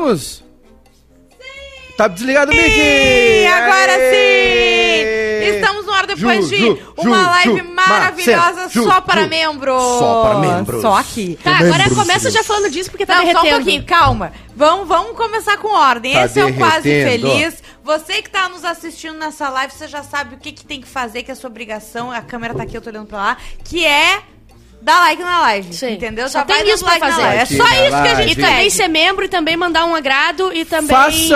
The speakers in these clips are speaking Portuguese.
Vamos? Tá desligado o mic! Sim, agora Aê! sim! Estamos no ar depois Ju, de Ju, uma Ju, live Ju, maravilhosa só para Ju. membros. Só para membros. Só aqui. Tá, agora Membros, começa já falando disso porque tá Não, só um derretendo. pouquinho, calma. Vamos, vamos começar com ordem. Tá Esse é o Quase derretendo. Feliz. Você que tá nos assistindo nessa live, você já sabe o que, que tem que fazer, que é sua obrigação. A câmera tá aqui, eu tô olhando pra lá. Que é dar like na live. Sim. Entendeu? Só já tem vai isso pra like fazer. É só isso que a gente E também pede. ser membro e também mandar um agrado e também Faça- seguir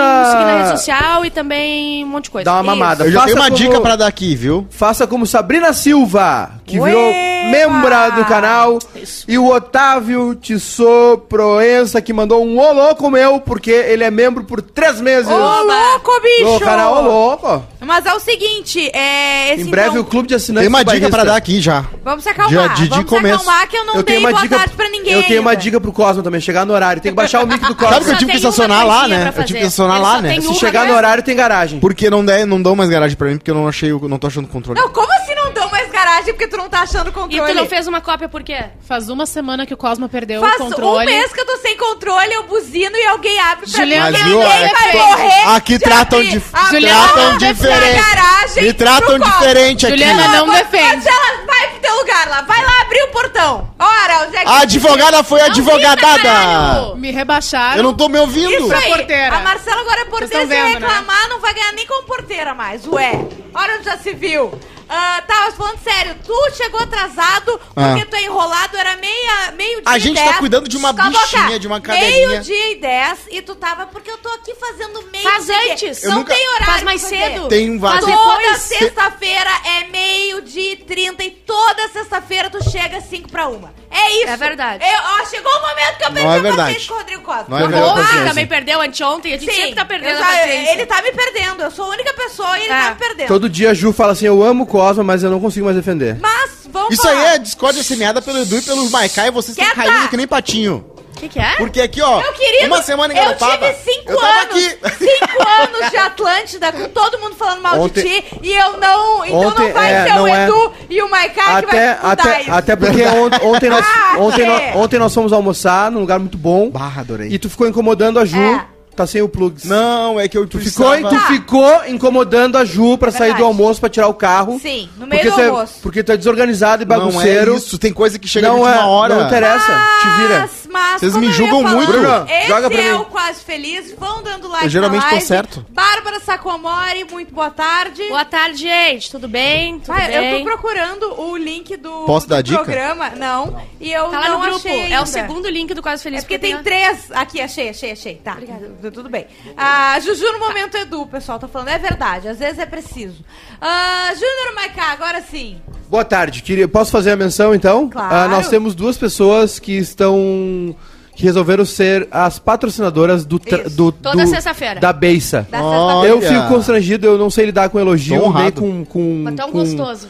na rede social e também um monte de coisa. Dá uma mamada. Eu já Faça tenho uma como- dica pra dar aqui, viu? Faça como Sabrina Silva, que Ué, virou membra pá. do canal. Isso. E o Otávio Tissot Proença, que mandou um ô louco meu, porque ele é membro por três meses. Ô, louco, bicho! No canal Ô Louco. Mas é o seguinte, é... Esse, Em breve então, o clube de assinantes Tem uma do dica pra dar aqui já. Vamos se acalmar. De- de- de Vamos começo. se acalmar que eu não eu dei tenho uma boa dica tarde pra ninguém Eu tenho uma dica pro Cosmo também, chegar no horário. Tem que baixar o mic do Cosmo. Sabe que eu tive que estacionar lá, né? Eu tive que estacionar lá, né? Se chegar no horário, tem garagem. Porque não, der, não dão mais garagem pra mim, porque eu não achei, o- não tô achando o controle. Não, como assim não dão mais garagem porque tu não tá achando o E controle? tu não fez uma cópia por quê? Faz uma semana que o Cosmo perdeu Faz o controle. um mês que eu tô sem controle, eu buzino e alguém abre pra Juliana, mim. Ninguém é vai morrer aqui de tratam abrir Juliana, não diferente. garagem Me tratam diferente aqui. Juliana, não Mas- defende. Marcela, vai pro teu lugar lá. Vai lá abrir o portão. Ora, onde é que... A advogada foi advogadada! caralho! Me rebaixaram. Eu não tô me ouvindo. Isso aí. porteira. A Marcela agora é porteira, se vendo, né? reclamar, não vai ganhar nem como porteira mais. Ué, olha onde já se viu. Ah, tá, falando sério, tu chegou atrasado porque Ah. tu é enrolado, era meia, meio dia A e gente tá 10. cuidando de uma bichinha, boca. de uma cadeirinha. Meio dia e 10 e tu tava, porque eu tô aqui fazendo meio Faz dia. antes. Não nunca- tem horário Faz mais cedo. Tem um vaso. Toda sexta-feira é meio-dia e 30 e toda sexta-feira tu chega às 5 pra uma. É isso. É verdade. Eu, ó, chegou o momento que eu perdi Não é a verdade. paciência com o Rodrigo Costa. Não é O verdade. Paciência. também perdeu anteontem. A gente Sim, sempre tá perdendo a paciência. Ele tá me perdendo. Eu sou a única pessoa e ele É. tá me perdendo. Todo dia a Ju fala assim, eu amo o Cosmo, mas eu não consigo mais defender. Mas, vamos Isso falar. aí é discórdia semeada pelo Edu e pelo Maikai e vocês estão caindo que nem patinho. O que, que é? Porque aqui, ó, Meu querido, uma semana em eu tive cinco eu tava anos, aqui. cinco anos de Atlântida, com todo mundo falando mal Ontem- de ti, e eu não, então Ontem, não vai é, ser o não é. Edu e o Maikai que Até, vai até, isso. até porque ontem, ontem, nós, Ah, ontem, é. nós, ontem nós fomos almoçar num lugar muito bom. Barra, adorei. E tu ficou incomodando a Ju. É. Tá sem o plugs. Não, é que eu Tu ficou, precisava... tu ficou incomodando a Ju pra É sair verdade. do almoço pra tirar o carro. Sim, no meio porque do tu é- almoço. porque tu é desorganizado e Não bagunceiro. é isso, tem coisa que chega não é, última hora. não interessa. Te vira. Mas, Vocês me julgam falando, muito. Bruno, Esse joga pra é mim. o Quase Feliz. Vão dando like Eu geralmente na tô live. certo. Bárbara Sacomori, muito boa tarde. Boa tarde, gente. Tudo bem? Tudo Vai, bem? eu tô procurando o link do, Posso do dar dica? programa. Não. E eu Tá lá não no grupo. achei É o segundo link do Quase Feliz. É porque tem três. Aqui, achei, achei, achei. Tá, tu- tudo bem. Ah, Juju no momento Edu, pessoal tá falando. É verdade, às vezes é preciso. Ah, Júnior Maiká, agora sim. Boa tarde. Queria, posso fazer a menção então? Claro. Ah, nós temos duas pessoas que estão. que resolveram ser as patrocinadoras do. tra- do Toda do- sexta-feira. Da Beissa. Da Olha. Eu fico constrangido, eu não sei lidar com elogio, honrado. nem com. com Mas tão com- gostoso.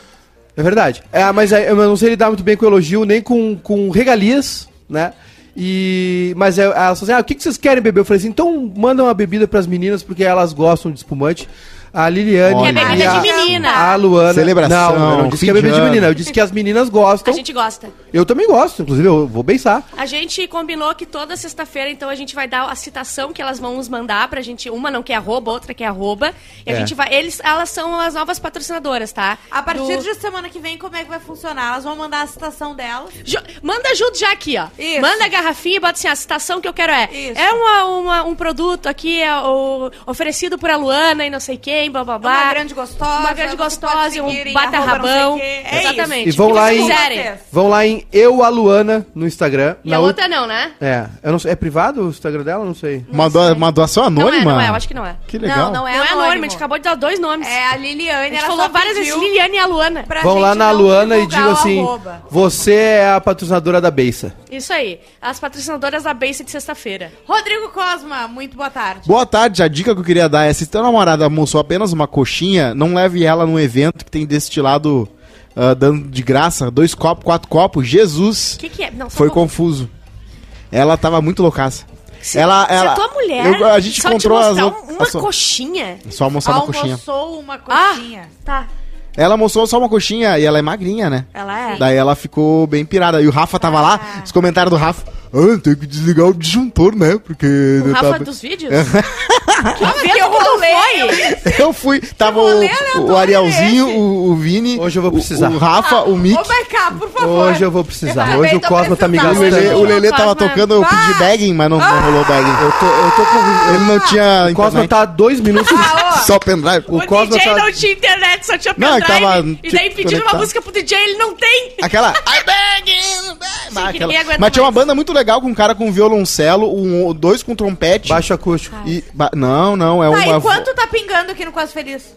É verdade. É, mas é, eu não sei lidar muito bem com elogio, nem com, com regalias, né? E, mas é, elas falam assim, ah, o que, que vocês querem beber? Eu falei assim, então manda uma bebida pras meninas, porque elas gostam de espumante. A Liliane Olha. É bebida e a, de menina. a Luana. Celebração, Não, eu não disse que é bebida de menina. Eu disse que as meninas A gostam. gente gosta. Eu também gosto, inclusive eu vou beijar. A gente combinou que toda sexta-feira, então, a gente vai dar a citação que elas vão nos mandar pra gente. Uma não quer arroba, outra quer arroba. E a É. gente vai. Eles, elas são as novas patrocinadoras, tá? A partir Do- de semana que vem, como é que vai funcionar? Elas vão mandar a citação delas. Ju- Manda junto já aqui, ó. Isso. Manda a garrafinha e bota assim, a citação que eu quero é. Isso. É uma, uma- um produto aqui é o- oferecido por a Luana e não sei quem, blá blá blá. Uma grande gostosa. Uma grande gostosa e um seguir em bata arroba não sei rabão. quê. É Exatamente. E vão lá em-. Vão lá em Eu a Luana no Instagram. E Na a outra não, né? É, eu não sei, é privado o Instagram dela? Não sei. Uma, doa- uma doação Não é, anônima? não é, eu acho que não é. Que legal. Não, não é não é anônimo. anônimo, a gente acabou de dar dois nomes. É a Liliane. a gente ela falou várias vezes Liliane e a Luana. Vão lá na não Luana e digam assim: arroba. Você é a patrocinadora da Beissa. Isso aí. As patrocinadoras da Base de sexta-feira. Rodrigo Cosma, muito boa tarde. Boa tarde, a dica que eu queria dar é: se teu namorado almoçou apenas uma coxinha, não leve ela num evento que tem destilado ah, dando de graça, dois copos, quatro copos. Jesus O que, que é? Não, foi um confuso. Ela tava muito loucaça. Se, ela, se ela, a tua mulher eu- a gente só encontrou te as, uma as- coxinha... só almoçar uma coxinha. Almoçou uma Ah, coxinha. tá. Ela almoçou só uma coxinha e ela é magrinha, né? Ela é? Daí ela ficou bem pirada. E o Rafa tava lá, Ah. os comentários do Rafa. Ah, tem que desligar o disjuntor, né? Porque. O Rafa tava- dos vídeos? que evento que tu rolê foi? Eu fui, tava o, rolê o Arielzinho, o, o Vini. Hoje eu vou o- precisar. O, Rafa, o Mick. Ô, Maiká, por favor. Hoje eu vou precisar. Eu Hoje o tô Cosma tá me. O gastando. o Lelê Cosma. tava tocando, eu pedi Ah! bagging, mas não, não rolou bagging. Eu tô, eu tô com. Ele não tinha. O Cosma internet. tá há dois minutos. Ah. Só pendrive. O O, Cosma DJ tá- não tinha internet, só tinha Não, pendrive. ele tava, e daí pedindo uma música pro DJ, ele não tem. Aquela. I begging, Mas, que aquela- mas tinha uma banda muito legal com um cara com violoncelo, um, dois com trompete. Baixo acústico. E, ba- não, não, é Tá, uma. e quanto tá pingando aqui no Quase Feliz?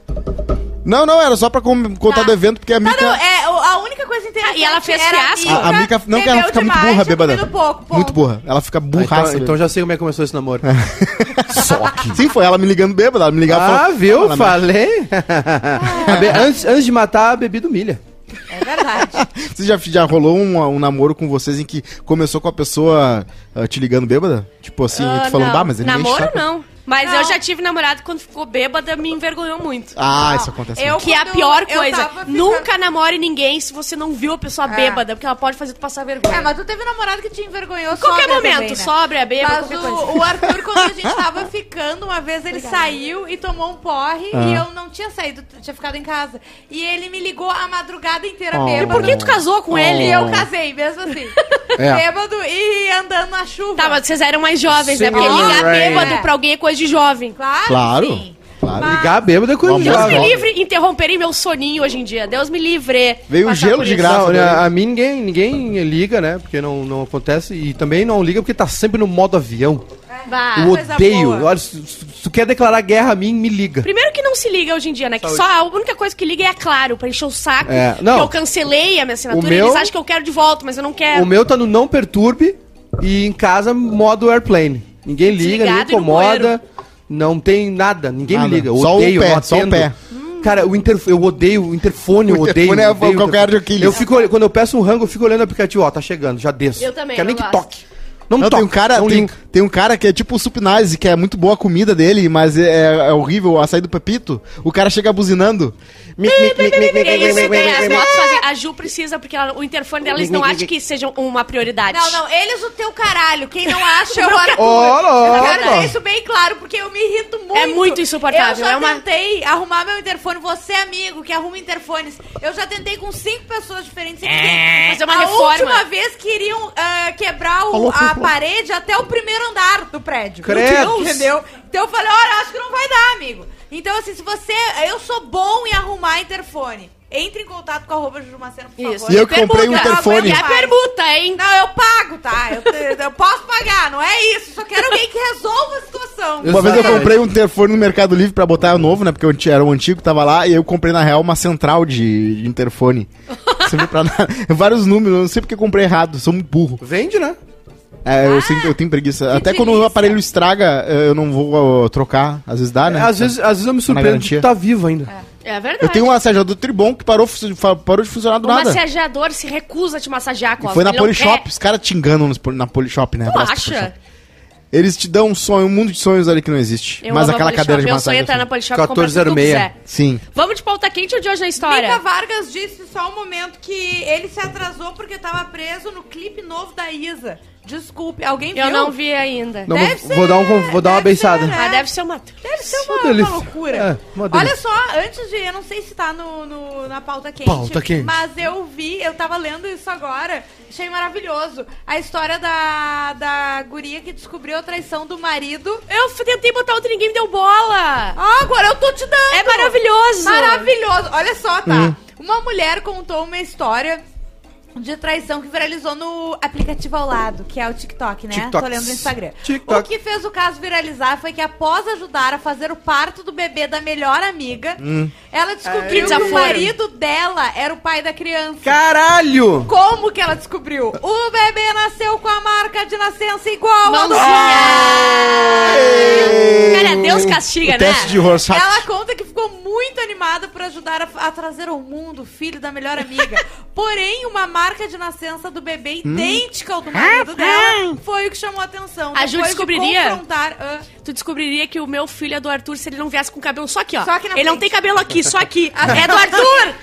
Não, não, era só pra contar Tá. do evento, porque a Tá, Mica. não, é, a única coisa interessante Ah, e ela fez era fiasco? a, a Mica. Não, que ela bebeu fica muito burra, bêbada. pouco, pouco. Muito burra. Ela fica Ah, burraça. então, então já sei como é que começou esse namoro. Só que. Sim, foi ela me ligando bêbada. Ela me ligava Ah, falou, viu? "Fala, Falei. A be- antes, antes de matar, a bebida humilha. É verdade. Você já, já rolou um, um namoro com vocês em que começou com a pessoa ah, te ligando bêbada? Tipo assim, Ah, tu falando, não. bah, mas ele o Namoro saco." não. Mas Não. eu já tive namorado quando ficou bêbada, me envergonhou muito. Ah, Não, isso acontece. eu-. Que é a pior eu coisa. tava ficando- Nunca namore ninguém se você não viu a pessoa É. bêbada, porque ela pode fazer tu passar vergonha. É, mas tu teve namorado que te envergonhou Qualquer sóbria momento, também, né? sobra, bêbada, Mas qualquer coisa. o, o Arthur, quando a gente tava ficando, uma vez ele saiu e tomou um porre Ah. e eu não tinha saído, tinha ficado em casa. E ele me ligou a madrugada inteira Oh. bêbado. E por que tu casou com E ele? eu casei, mesmo assim. É. Bêbado e andando na chuva. Tá, mas vocês eram mais jovens, né? Porque ligar bêbado É. pra alguém é coisa de jovem. Claro, Claro. sim. Claro. Mas- Ligar bêbado é coisa de Deus Jovem. me jovem. livre interromperem meu soninho hoje em dia. Deus me livre. Veio o gelo de graça. Né, a mim ninguém, ninguém liga, né? Porque não, não acontece. E também não liga porque tá sempre no modo avião. Bah. Eu odeio. Olha, se, se tu quer declarar guerra a mim, me liga. Primeiro que não se liga hoje em dia, né? Que Saúde. só a única coisa que liga é a Claro, pra encher o saco. É, não. Que eu cancelei a minha assinatura O e meu- eles acham que eu quero de volta, mas eu não quero. O meu tá no não perturbe e em casa modo airplane. Ninguém liga, ninguém Desligado no incomoda. Não tem nada, ninguém Nada. me liga. Eu Só o odeio, pé, não só o atendo. pé. Cara, o interf... eu odeio o interfone, eu O odeio. interfone é odeio o calcanhar de Aquiles. Eu fico, quando eu peço um rango, eu fico olhando o aplicativo, ó, tá chegando, já desço. Eu também, Quero nem não que gosto. toque. Não, Não, tem um cara, não tem, tem um cara que é tipo o Supnize, que é muito boa a comida dele, mas é, é horrível o açaí do Pepito. O cara chega buzinando. É isso, tem, as motos fazem. A Ju precisa, porque ela- o interfone dela, eles não acham que seja uma prioridade. Não, não, eles o teu caralho. Quem não acha é o Arthur. Eu quero ter isso bem claro, porque eu me irrito muito. É muito insuportável, Eu já é uma- tentei arrumar meu interfone. Você, amigo, que arruma interfones. Eu já tentei com cinco pessoas diferentes. e ninguém- fazer uma a reforma. última vez queriam ah, quebrar o- a parede até o primeiro andar do prédio. Credo. Entendeu? Então eu falei, olha, acho que não vai dar, amigo. Então, assim, se você... Eu sou bom em arrumar interfone. Entre em contato com a arroba Jujumacena, por Isso. favor. E eu que comprei um Permuta. interfone. A permuta, hein? Não, eu pago, tá? Eu, eu posso pagar, não é isso. Só quero alguém que resolva a situação. Uma vez eu comprei um interfone no Mercado Livre pra botar o novo, né? Porque eu tinha- era o antigo que tava lá, e eu comprei na real uma central de, de interfone. Serviu pra nada. Vários números, eu não sei porque eu comprei errado, sou muito burro. Vende, né? É, eu, sempre, eu tenho preguiça. Até quando o delícia. aparelho estraga, eu não vou ó, trocar. Às vezes dá, né? às, vezes, às vezes eu me surpreendo de tu tá vivo ainda. É verdade. Eu tenho um assajador Tribom que parou, parou de funcionar do O nada. massageador se recusa a te massagear, E Cosmo. foi na Polishop, quer. os caras te enganam na Polishop, né? Tu acha? Polishop. Eles te dão um sonho, um mundo de sonhos ali que não existe. Eu Mas a aquela Polishop. cadeira de Meu sonho massagem. é entrar na assim. Polishop que tu 1406. quiser. Sim. Vamos de pauta quente ou de hoje na história? Mica Vargas disse só um momento que ele se atrasou porque tava preso no clipe novo da Isa. Desculpe, alguém viu? Eu não vi ainda. Não, Deve vou, ser, vou dar, um, vou dar uma ser, né? Ah, deve ser uma... Deve ser Uma uma, loucura. É, uma Olha só, antes de. Eu não sei se tá no, no- na pauta quente. Pauta quente. Mas eu vi, eu tava lendo isso agora. Achei maravilhoso. A história da, da guria que descobriu a traição do marido. Eu tentei botar outra e ninguém me deu bola. Ah, agora eu tô te dando! É maravilhoso. Maravilhoso! Olha só, tá? Hum. Uma mulher contou uma história de traição que viralizou no aplicativo ao lado, que é o TikTok, né? TikTok. Tô lendo no Instagram. TikTok. O que fez o caso viralizar foi que após ajudar a fazer o parto do bebê da melhor amiga, Hum. ela descobriu Que que o marido dela era o pai da criança. Caralho! Como que ela descobriu? O bebê nasceu com a marca de nascença igual a do Mãozinha. Cara, Deus castiga, O né? teste de Rorschach. Ela animada por ajudar a, a trazer ao mundo o filho da melhor amiga. Porém, uma marca de nascença do bebê Hum? idêntica ao do marido dela foi o que chamou a atenção. A Ju Depois de descobriria? confrontar, ah, Tu descobriria que o meu filho é do Arthur se ele não viesse com o cabelo só aqui, ó. Só aqui na ele não frente. tem cabelo aqui, só aqui. é do Arthur!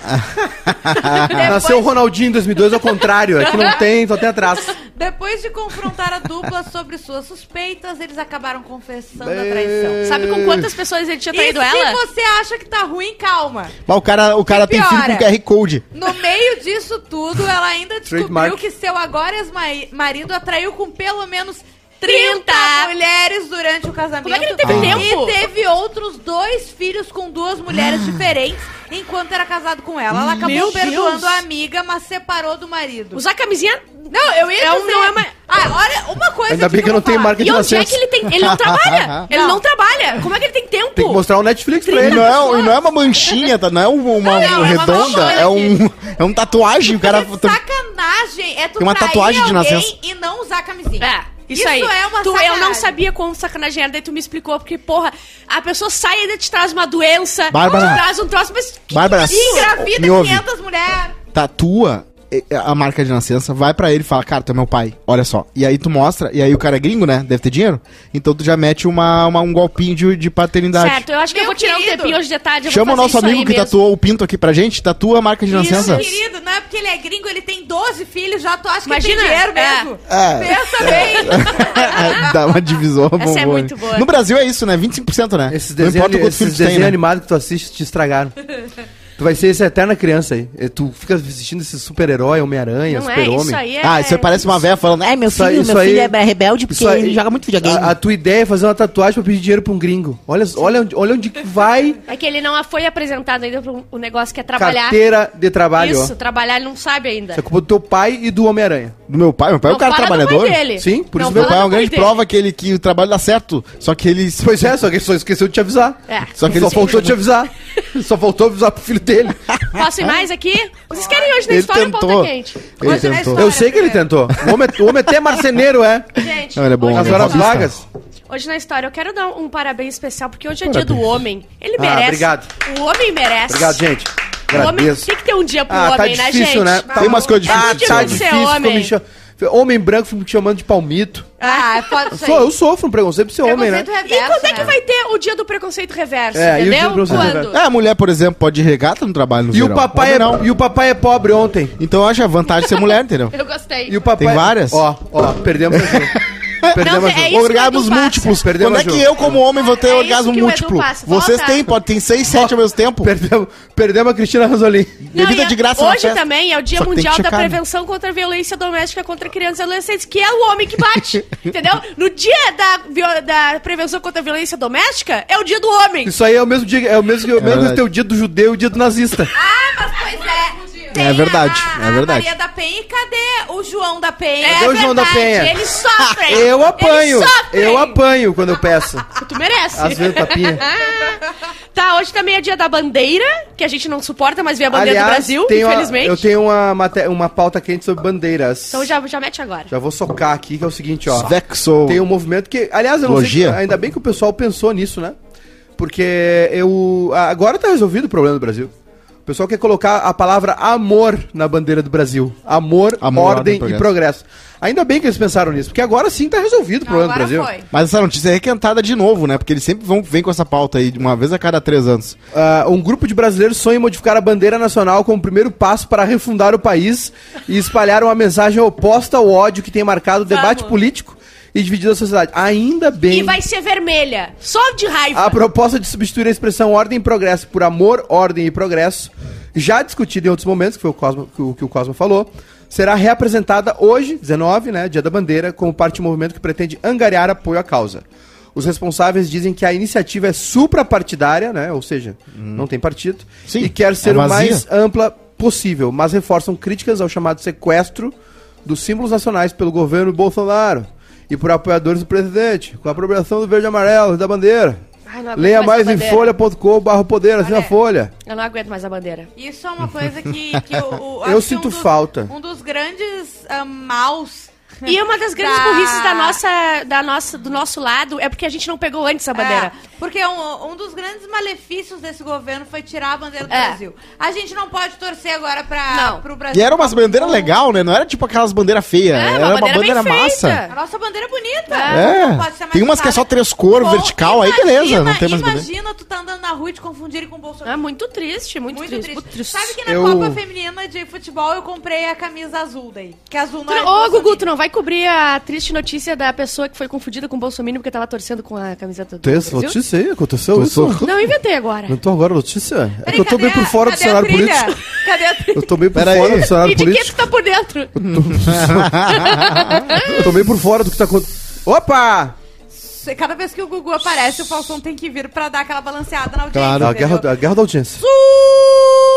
Nasceu o Ronaldinho em 2002 ao contrário, é que não tem, só tem atrás. Depois de confrontar a dupla sobre suas suspeitas, eles acabaram confessando a traição. Sabe com quantas pessoas ele tinha E traído se ela? você acha que tá ruim, calma. Mas o cara, o cara tem filho com? QR Code. No meio disso tudo, ela ainda descobriu Trademark. que seu agora ex-marido atraiu com pelo menos 30 30 mulheres durante o casamento. Como é que ele teve e tempo? teve outros dois filhos com duas mulheres diferentes enquanto era casado com ela. Ela acabou Meu perdoando Deus. a amiga, mas separou do marido. Usar camisinha. Não, eu ia É um- dizer... não é uma- Ah, olha, uma coisa Ainda bem que eu não falar. marca de E onde é nascença. que ele tem. Ele não trabalha. Ele Não. não trabalha. Como é que ele tem tempo? Tem que mostrar o Netflix pra E ele. não, é, e não é uma manchinha, tá? Não é uma, uma Não, é uma redonda, é um, é um tatuagem. O cara. Porque sacanagem é tu Tem uma tatuagem de nascença. e não usar camisinha. É. Isso, Isso aí. é uma tu, Eu sacanagem. não sabia como sacanagem era, daí tu me explicou, porque, porra, a pessoa sai e ainda te traz uma doença, Bárbara. te traz um troço, mas. que- Bárbara, engravida me ouve. 500 mulheres. tatua a marca de nascença, vai pra ele e fala, cara, tu é meu pai, olha só. E aí tu mostra, e aí o cara é gringo, né? Deve ter dinheiro. Então tu já mete uma, uma- um golpinho de, de paternidade. Certo, eu acho que eu Meu vou tirar um querido. tempinho hoje de tarde. eu Chama o nosso amigo que mesmo. tatuou o pinto aqui pra gente, tatua a marca de Isso, nascença. Querido, não é porque ele é gringo, ele tem 12 filhos, já tu acha Imagina, que tem dinheiro é. mesmo. É. Pensa bem. Dá uma divisão. Essa é boa. muito boa. No Brasil é isso, né? 25%, né? Esses Não desenhos, importa quantos esses filhos tu tem, desenhos né? animados que tu assiste te estragaram. tu vai ser essa eterna criança aí. E Tu fica assistindo esse super-herói, Homem-Aranha, Não é, Super-Homem. isso aí é. Ah, isso aí parece uma velha falando, é, meu Isso filho, isso meu aí- filho é rebelde porque Isso aí- ele joga muito videogame. A, a tua ideia é fazer uma tatuagem pra pedir dinheiro pra um gringo. Olha, olha, onde- olha onde que vai É que ele não foi apresentado ainda pro o negócio que é trabalhar. carteira de trabalho, Isso, ó. trabalhar ele não sabe ainda. Isso é culpa do teu pai e do Homem-Aranha. Do meu pai, meu pai é um Não cara fala do pai trabalhador. dele. Sim, por Não isso Meu pai é uma grande dele. prova que ele que o trabalho dá certo. Só que ele. Pois é, só que só esqueceu de te avisar. É. Só que Só ele faltou te avisar. Só faltou avisar pro filho dele. Posso ir mais aqui? Vocês querem hoje na Ele história tentou. ou ponta quente? Ele Hoje na tentou. história. Eu sei que ele tentou. O homem, o homem até marceneiro, é. Gente, Não, ele é bom, Nas é horas vagas. hoje na história eu quero dar um parabéns especial, porque hoje é dia do homem. Ele Ah, merece. obrigado. O homem merece. Obrigado, gente. O homem tem que ter um dia pro Ah, tá homem, né, difícil, gente? né? Tem umas coisas Ah, difíceis. tá de ser difícil. homem. Homem branco me chamando de palmito. Ah, pode ser. Sou, eu sofro um preconceito por ser homem, né? Preconceito E reverso, quando é que né? vai ter o dia do preconceito reverso? É, e o dia entendeu? do preconceito Quando? reverso? É, a mulher, por exemplo, pode ir regata no trabalho no E o, verão. papai é, não. e o papai é pobre ontem. Então eu acho a vantagem de ser mulher, entendeu? Eu gostei. E o papai... Tem várias? Ó, ó, perdemos a Ju. Perdemos Não, é isso Orgasmos múltiplos. Perdemos Quando é que eu, como homem, vou ter É orgasmo múltiplo? Vocês têm, pode ter seis, sete ao mesmo tempo. Perdemos, perdemos a Cristina. Não, Bebida de graça Hoje festa. também é o Dia Só tem Mundial da né? Prevenção contra a Violência Doméstica contra Crianças e Adolescentes, que é o homem que bate, entendeu? No dia da, da prevenção contra a violência doméstica, é o dia do homem. Isso aí é o mesmo dia, é o mesmo, é o mesmo verdade. teu dia do judeu e o dia do nazista. Ah, mas pois é. Tem É verdade, a, é verdade. A Maria da Penha e cadê o João da Penha? Cadê o João da Penha? Eles sofrem. Eu apanho. Eles sofrem. Eu apanho quando eu peço. Tu merece. Às vezes tapinha. tá, hoje também é dia da bandeira, que a gente não suporta, mas vê a bandeira do Brasil, uma- infelizmente. eu tenho uma, uma pauta quente sobre bandeiras. Então já, já mete agora. Já vou socar aqui, que é o seguinte, ó. Vexo. Tem um movimento que, aliás, eu não Logia? sei, ainda bem que o pessoal pensou nisso, né? Porque eu agora tá resolvido o problema do Brasil. O pessoal quer colocar a palavra amor na bandeira do Brasil. Amor, Amor, ordem, ordem e e progresso. Ainda bem que eles pensaram nisso, porque agora sim tá resolvido o problema do Agora Brasil. foi. Mas essa notícia é requentada de novo, né? Porque eles sempre vão, vêm com essa pauta aí, de uma vez a cada três anos. Ah, um grupo de brasileiros sonha em modificar a bandeira nacional como primeiro passo para refundar o país e espalhar uma mensagem oposta ao ódio que tem marcado o debate Vamos. político e dividido a sociedade. Ainda bem. E vai ser vermelha, só de raiva. A proposta de substituir a expressão ordem e progresso por amor, ordem e progresso, já discutida em outros momentos, que foi o Cosmo, que, o, que o Cosmo falou, será reapresentada hoje, 19, né, dia da bandeira, como parte de um movimento que pretende angariar apoio à causa. Os responsáveis dizem que a iniciativa é suprapartidária, né, ou seja, não tem partido, Sim, e quer ser é o mais ampla possível, mas reforçam críticas ao chamado sequestro dos símbolos nacionais pelo governo Bolsonaro e por apoiadores do presidente, com a apropriação do verde e amarelo da bandeira. Ai, Leia mais mais em bandeira. folha.com barra poder, assim a Olha. folha. Eu não aguento mais a bandeira. Isso é uma coisa que, que o, o- Eu que sinto um dos- falta. Um dos grandes ah, maus. E uma das grandes Da- burrices da nossa, da nossa, do nosso lado é porque a gente não pegou antes a bandeira. Porque um, um dos grandes malefícios desse governo foi tirar a bandeira do É. Brasil. A gente não pode torcer agora pra, Não. pro Brasil. E era umas bandeiras legal, né? Não era tipo aquelas bandeiras feias. É, uma era uma bandeira bem bandeira massa. feita. A nossa bandeira é bonita. É. Mais Tem umas que é só três cores, vertical, aí beleza, não tem mais bandeira. Imagina tu tá andando na rua e te confundirem com o Bolsonaro. É muito triste, muito, Muito triste. triste. muito triste. Sabe que na Eu- Copa Feminina de Futebol eu comprei a camisa azul daí. Que azul Tu não é Ô, Bolsonaro. Gugu, tu não vai cobrir a triste notícia da pessoa que foi confundida com o Bolsonaro porque tava torcendo com a camiseta do? Notícia aí? Aconteceu Tô isso? só- Não, inventei agora. Tô agora a notícia? É Peraí, que eu tô bem por fora do cenário político. Cadê a trilha? Eu tô bem por Pera fora aí. do cenário E de que tu político. tá por dentro? Eu tô bem por fora do que tá acontecendo. Opa! Cada vez que o Gugu aparece, o Falcão tem que vir pra dar aquela balanceada na audiência. Claro. A guerra, a guerra da audiência.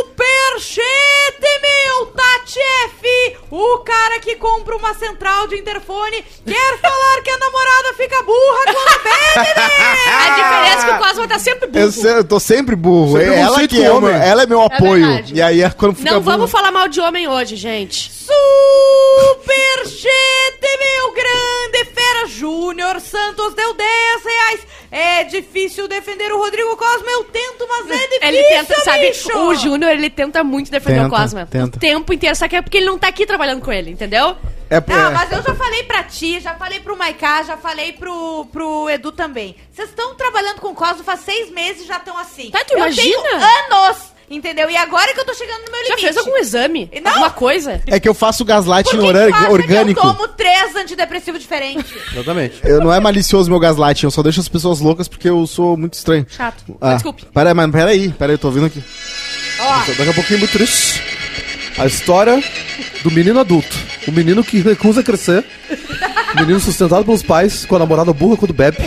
Superchat, meu Tati F! O cara que compra uma central de interfone quer falar que a namorada fica burra quando bebe, A diferença é que o Cosma tá sempre burro. Eu, se- eu tô sempre burro. Sempre ela, conceito que é o meu, homem. ela é meu apoio. verdade. e aí é quando fica Não burro- vamos falar mal de homem hoje, gente. Superchat, meu grande Júnior Santos deu 10 reais. É difícil defender o Rodrigo Cosma, eu tento, mas é difícil, Ele tenta, sabe? bicho. O Júnior, ele tenta muito defender Tenta, o Cosma. tenta. O tempo inteiro. Só que é porque ele não tá aqui trabalhando com ele, entendeu? É, Não, é- mas eu já falei pra ti, já falei pro Maiká, já falei pro, pro Edu também. Vocês estão trabalhando com o Cosmo faz seis meses e já estão assim. Tá, tu eu imagina? tenho anos, entendeu? E agora que eu tô chegando no meu Já limite. fez algum exame? Não. Alguma coisa? é que eu faço gaslighting Por que orgânico. que eu tomo três antidepressivos diferentes? Exatamente. Eu não é malicioso meu gaslighting, eu só deixo as pessoas loucas porque eu sou muito estranho. Chato. Ah, Desculpe. Pera, mas peraí, peraí, eu tô ouvindo aqui. Daqui a pouquinho muito triste. A história do menino adulto. O menino que recusa crescer. O menino sustentado pelos pais, com a namorada burra quando bebe.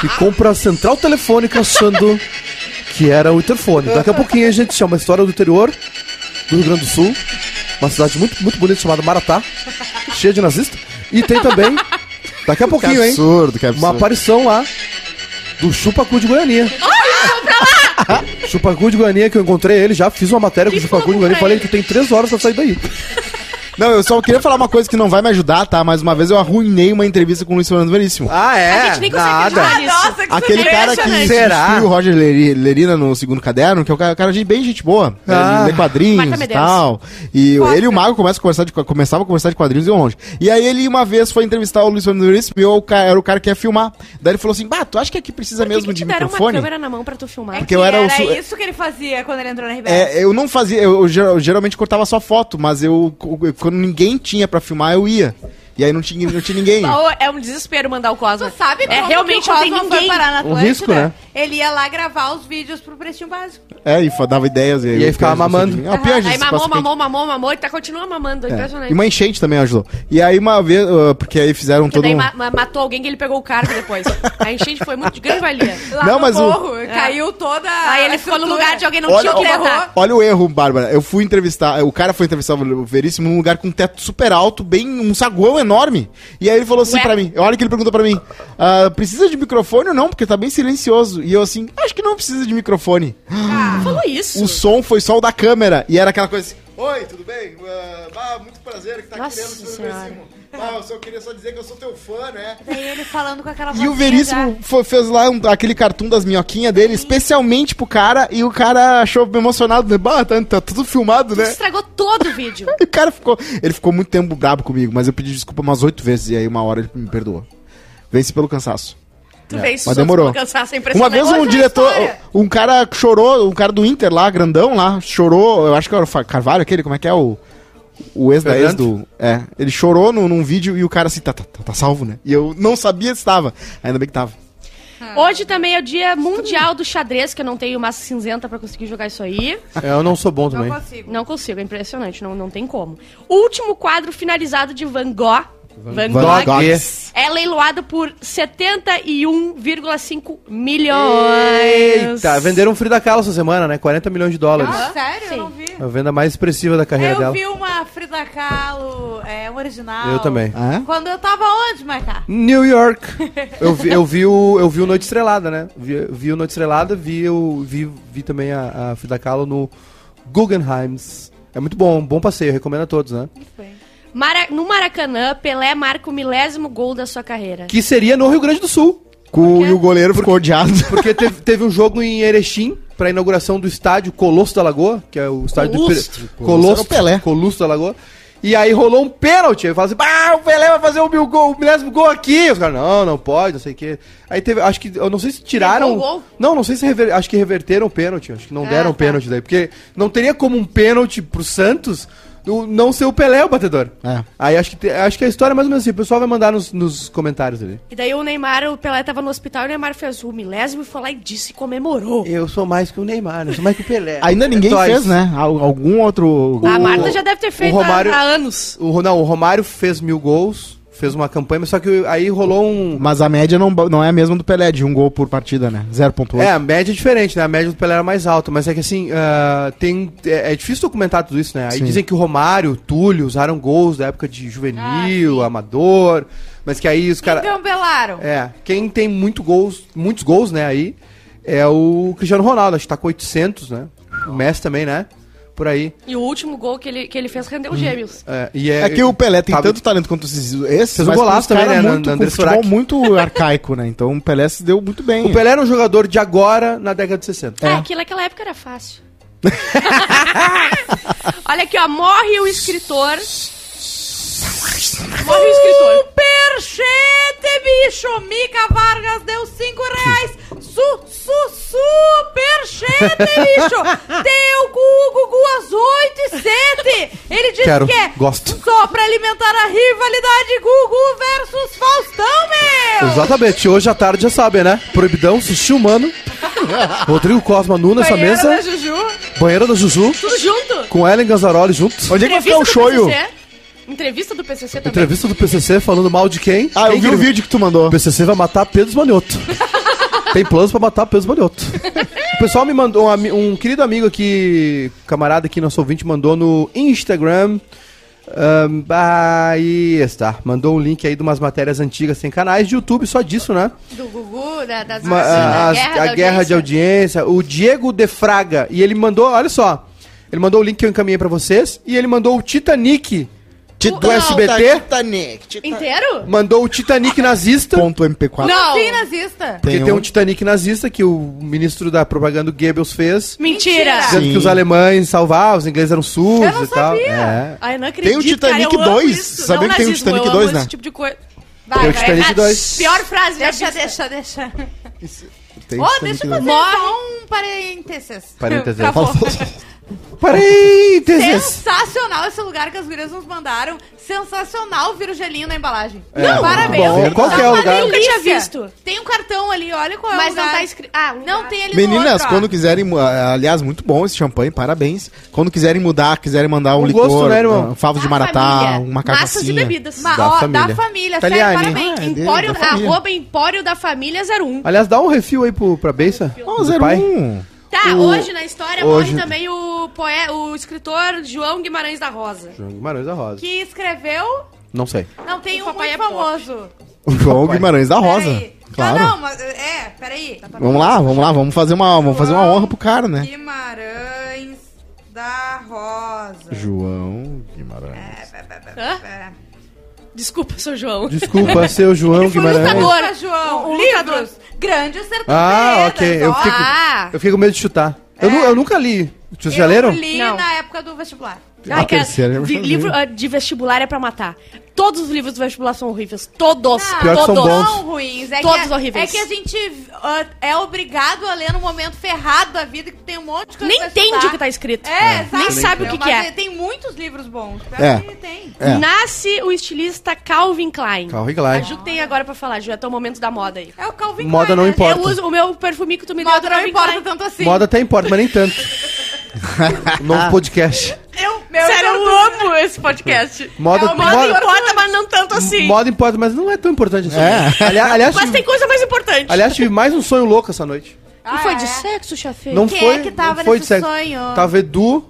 Que compra a central telefônica achando que era o interfone. Daqui a pouquinho a gente chama a história do interior do Rio Grande do Sul. Uma cidade muito, muito bonita chamada Maratá. Cheia de nazista. E tem também, daqui a Que pouquinho, hein? absurdo, que absurdo. Uma aparição lá do Chupacu de Goianinha. Chupacu de Goianinha que eu encontrei ele, já fiz uma matéria com o Que Chupacu de Goianinha e pra falei que tem três horas pra sair daí. Não, eu só queria falar uma coisa que não vai me ajudar, tá? Mas uma vez eu arruinei uma entrevista com o Luiz Fernando Veríssimo. Ah, é? A gente nem consegue acreditar nisso. nossa, que Aquele cara que. Será? o Roger Leri- Lerina no segundo caderno, que é o cara, cara de bem gente boa. Ah. Ele lê quadrinhos e tal. E ele e o Mago começam a conversar de, começavam a conversar de quadrinhos e longe. E aí ele uma vez foi entrevistar o Luiz Fernando Veríssimo e eu o era o cara que ia filmar. Daí ele falou assim, bah, tu acha que aqui precisa Por que mesmo que de deram uma microfone? câmera na mão pra tu filmar? Porque eu era o era su- isso que ele fazia quando ele entrou na RBS. É, eu não fazia, eu, eu eu geralmente cortava só foto, mas eu, eu- quando ninguém tinha pra filmar, eu ia. E aí não tinha, não tinha ninguém. É um desespero mandar o Cosma. Tu sabe é, como realmente que o não tem Cosma foi ninguém. parar na Um Atlântida? risco, né? Ele ia lá gravar os vídeos pro Pretinho Básico. É, e dava ideias. E aí eu- ficava eu- mamando. É, o pior Aí mamou, mamou, mamou, mamou e tá continua mamando. É. É. Impressionante. E uma enchente também ajudou. E aí uma vez, uh, porque aí fizeram Porque todo daí um... ma- ma- matou alguém que ele pegou o cargo depois. A enchente foi muito de grande valia. Lá Não, no mas o- morro. Caiu toda Aí ele ficou no lugar de alguém que não Olha- tinha o que. Olha o erro, Bárbara. Eu fui entrevistar, o cara foi entrevistar o Veríssimo num lugar com um teto super alto, bem um saguão enorme. E aí ele falou assim Ué? pra mim, olha que ele perguntou pra mim, "Ah, precisa de microfone ou não? Porque tá bem silencioso. E eu assim, acho que não precisa de microfone. Falou isso. O som foi só o da câmera. E era aquela coisa assim, oi, tudo bem? Ah, ah, muito prazer que tá Nossa querendo o Senhora. Ah, eu só queria só dizer que eu sou teu fã, né? Daí ele falando com aquela E o Veríssimo foi- fez lá um- aquele cartoon das minhoquinhas dele, especialmente pro cara, e o cara achou emocionado, né? Bah, tá, tá tudo filmado, né? Estragou todo o vídeo. O cara ficou. Ele ficou muito tempo brabo comigo, mas eu pedi desculpa umas oito vezes, e aí uma hora ele me perdoou. Vence pelo cansaço. Tu vê isso mas demorou. Cansaço, é Uma vez um Hoje é diretor, história. um cara chorou, um cara do Inter lá, grandão lá, chorou, eu acho que era o Carvalho aquele, como é que é o. O ex da ex do. É, ele chorou num, num vídeo e o cara assim, tá, tá, tá, tá salvo, né? E eu não sabia se estava. Ainda bem que tava. Hoje também é o dia mundial do xadrez, que eu não tenho massa cinzenta pra conseguir jogar isso aí. É, eu não sou bom já. Não também. consigo. Não consigo, é impressionante, não, não tem como. Último quadro finalizado de Van Gogh. Van, Van Gogh. Gogh. É leiloado por 71,5 milhões. Eita, venderam Frida Kahlo essa semana, né? 40 milhões de dólares. Ah, sério? Sim. Eu não vi. A venda mais expressiva da carreira Eu dela. vi uma Frida Kahlo, é, um original. Eu também. Ah, Quando eu tava onde, Marca? New York. Eu vi, eu vi, o, eu vi o Noite Estrelada, né? Vi, vi o Noite Estrelada, vi, o, vi, vi também a, a Frida Kahlo no Guggenheims. É muito bom, bom passeio, recomendo a todos, né? Mara- no Maracanã, Pelé marca o milésimo gol da sua carreira. Que seria no Rio Grande do Sul. Com- e o goleiro ficou odiado. Porque teve, teve um jogo em Erechim pra inauguração do estádio Colosso da Lagoa, que é o estádio Colustro. do Pe- Colosso Pelé. Colosso da Lagoa. E aí rolou um pênalti. Eu falo assim, ah, o Pelé vai fazer o mil gol, o milésimo gol aqui. Os caras, não, não pode, não sei o quê. Aí teve, acho que, eu não sei se tiraram. Gol? Não, não sei se rever, acho que reverteram o pênalti. Acho que não Ah, deram tá. pênalti daí. Porque não teria como um pênalti pro Santos do- não ser o Pelé o batedor. É. Aí acho que, te- acho que a história é mais ou menos assim. O pessoal vai mandar nos, nos comentários ali. E daí o Neymar, o Pelé tava no hospital e o Neymar fez o milésimo e foi lá e disse e comemorou. Eu sou mais que o Neymar, eu sou mais que o Pelé. Ainda ninguém É toys. fez, né? Al- Algum outro. A Marta já deve ter feito o Romário- há, há anos. O, Ro- não, o Romário fez mil gols, fez uma campanha, mas só que aí rolou um. Mas a média não, não é a mesma do Pelé, de um gol por partida, né? 0.8. É, a média é diferente, né? A média do Pelé era mais alta, mas é que assim, ah, tem, é, é difícil documentar tudo isso, né? Aí Sim. dizem que o Romário, o Túlio usaram gols da época de juvenil, amador, mas que aí os caras. Então, Belaro. É, quem tem muito gols, muitos gols, né, aí, é o Cristiano Ronaldo, acho que tá com 800, né? O Messi também, né? Por aí. E o último gol que ele, que ele fez rendeu gêmeos. É, e É que o Pelé tem Tava- tanto talento quanto esses. esses Fez um golaço também, né, Muito, na- na com André futebol muito arcaico, né? Então o Pelé se deu muito bem. O Pelé era um jogador de agora na década de 60. É, aquilo naquela época era fácil. Olha aqui, ó. Morre o escritor. Morre o escritor. Superchete, bicho! Mica Vargas deu 5 reais. Su, su, superchete, bicho! Deu com o Gugu às 8 e 7. Ele disse Quero, que é gosto. só pra alimentar a rivalidade Gugu versus Faustão, meu! Exatamente, hoje à tarde já sabem, né? Proibidão, sushi humano. Rodrigo Cosma Nu nessa Banheira mesa. da Juju. Banheira da Juju. Tudo junto. Com Ellen Ganzaroli juntos. Onde é que vai ficar o do show? PCC. Entrevista do PCC também. Entrevista do PCC falando mal de quem? Ah, eu Quem vi o vídeo que tu mandou. O PCC vai matar Pedro Manioto. Tem planos pra matar Pedro Manioto. O pessoal me mandou, um, um querido amigo aqui, camarada aqui, nosso ouvinte, mandou no Instagram. ahn, aí está. Mandou um link aí de umas matérias antigas, tem canais de YouTube só disso, né? Do Gugu, da, das, Uma- da as- guerra, a da guerra de audiência. O Diego de Fraga. E ele mandou, olha só. Ele mandou o link que eu encaminhei pra vocês. E ele mandou o Titanic do SBT. Titanic. Tita- Inteiro? Mandou o Titanic nazista. Ponto MP4. Não. Sim, nazista. Porque Tem tem um um- Titanic nazista que o ministro da propaganda Goebbels fez. Mentira. Mentira. Dizendo Sim. que os alemães salvavam, os ingleses eram Eu não e tal. sabia. É. Ai, eu não acredito, Tem o Titanic cara, eu amo 2. isso. Sabia Não que tem o nazismo, Titanic eu amo 2, né? esse tipo de coisa. Vai, Tem o vai. Titanic Ah, 2. Pior frase já Deixa, vista. deixa, deixa. Tem Ó, Titanic deixa eu 2. fazer só um parênteses. Parênteses. Travou. Parênteses. Sensacional esse lugar que as gurias nos mandaram. Sensacional vir o gelinho na embalagem. É, muito parabéns. bom. Qual que é o lugar? Nunca tinha visto. Tem um cartão ali, olha qual é o Mas não lugar. tá escrito. Ah, um Não lugar. tem ali no Meninas, outro, ó. quando quiserem, ah, aliás, muito bom esse champanhe, parabéns. Quando quiserem mudar, quiserem mandar um Um licor, gosto, né, irmão? favos de Da maratá, família. uma Massas e bebidas. Ma- Da ó, família. da família, Italiani. sério, parabéns. Ah, é Empório, da família. arroba Empório da Família 01. Aliás, dá um refil aí pro, pra Beissa. Ó, do 01. Tá, O- hoje na história hoje- morre também o, poe... o escritor João Guimarães da Rosa. João Guimarães da Rosa. Que escreveu... Não sei. Não, tem O um papai muito é famoso. O João Guimarães da Rosa. Peraí. Claro. Não, não, mas... É, peraí. Vamos lá, vamos lá, vamos fazer uma, vamos fazer uma honra pro cara, né? Guimarães da Rosa. João Guimarães. Hã? É. Desculpa, seu João. Desculpa, seu João foi Guimarães. lutador. João, Um livros. Grandes Sertão Ah, ok. Eu fiquei, com, Ah. eu fiquei com medo de chutar. Eu, nu- eu nunca li. Vocês já Eu leram? li Não. na época do vestibular. Ai, cara, vi- vi. livro ah, de vestibular é pra matar. Todos os livros do vestibular são horríveis. Todos. Não, que são todos. bons. São ruins. É Todos que, horríveis. É que a gente ah, é obrigado a ler num momento ferrado da vida que tem um monte de coisa Nem pra entende estudar. o que tá escrito. É, Nem sabe o que, que é. Tem muitos livros bons. É. que tem. É. Nasce o estilista Calvin Klein. Calvin A Klein. Ju que tem agora pra falar, Ju, é teu momento da moda aí. É o Calvin Moda Klein, não né? importa. Eu uso o meu perfume que tu me deu Moda não Calvin importa Klein. tanto assim. Moda até importa, mas nem tanto. Novo podcast. Eu, meu, Sério, eu amo esse podcast. Moda, É, moda moda, importa, mas não tanto assim. moda importa, mas não é tão importante assim. É. Aliás, aliás, Mas tive, tem coisa mais importante. aliás, tive mais um sonho louco essa noite. Ah, e foi é? de sexo, chefe? Não Quem foi, é que tava não foi nesse de sexo. sonho? Tava Edu,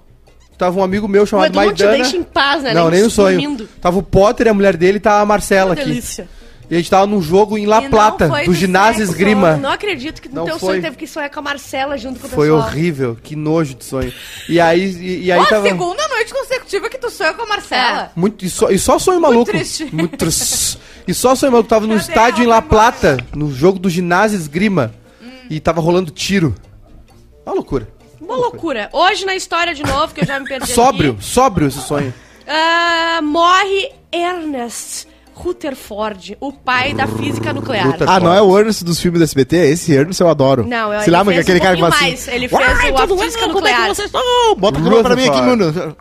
tava um amigo meu O chamado Edu não te Maidana. deixa em paz, né? Não, nem no sonho. Tava o Potter e a mulher dele, tava a Marcela Que aqui. delícia. E a gente tava num jogo em La Plata, do ginásio sexo. esgrima. Não acredito que no Não teu foi. sonho teve que sonhar com a Marcela junto com o Foi pessoal. horrível, que nojo de sonho. E aí, e, e aí Ó, tava. segunda noite consecutiva que tu sonha com a Marcela. Muito, e, só, e só sonho maluco. triste. Muito triste. E só mano, que tava no Cadê estádio em? La. Plata, no jogo do ginásio esgrima. E tava rolando tiro. Uma loucura. Uma loucura. Hoje na história de novo, que eu já me perdi Sóbrio, aqui, sóbrio esse sonho. ah, morre Ernest Rutherford, o pai da física nuclear. Ruther- Ah, não é o Ernest dos filmes do SBT? Esse Ernest eu adoro. Não, eu- Se ele lá, mas fez aquele um cara que fala mais. assim... Ele fez "Uai, o A Física é que Nuclear." vocês? Bota a pra mim aqui, Rutherford. mano.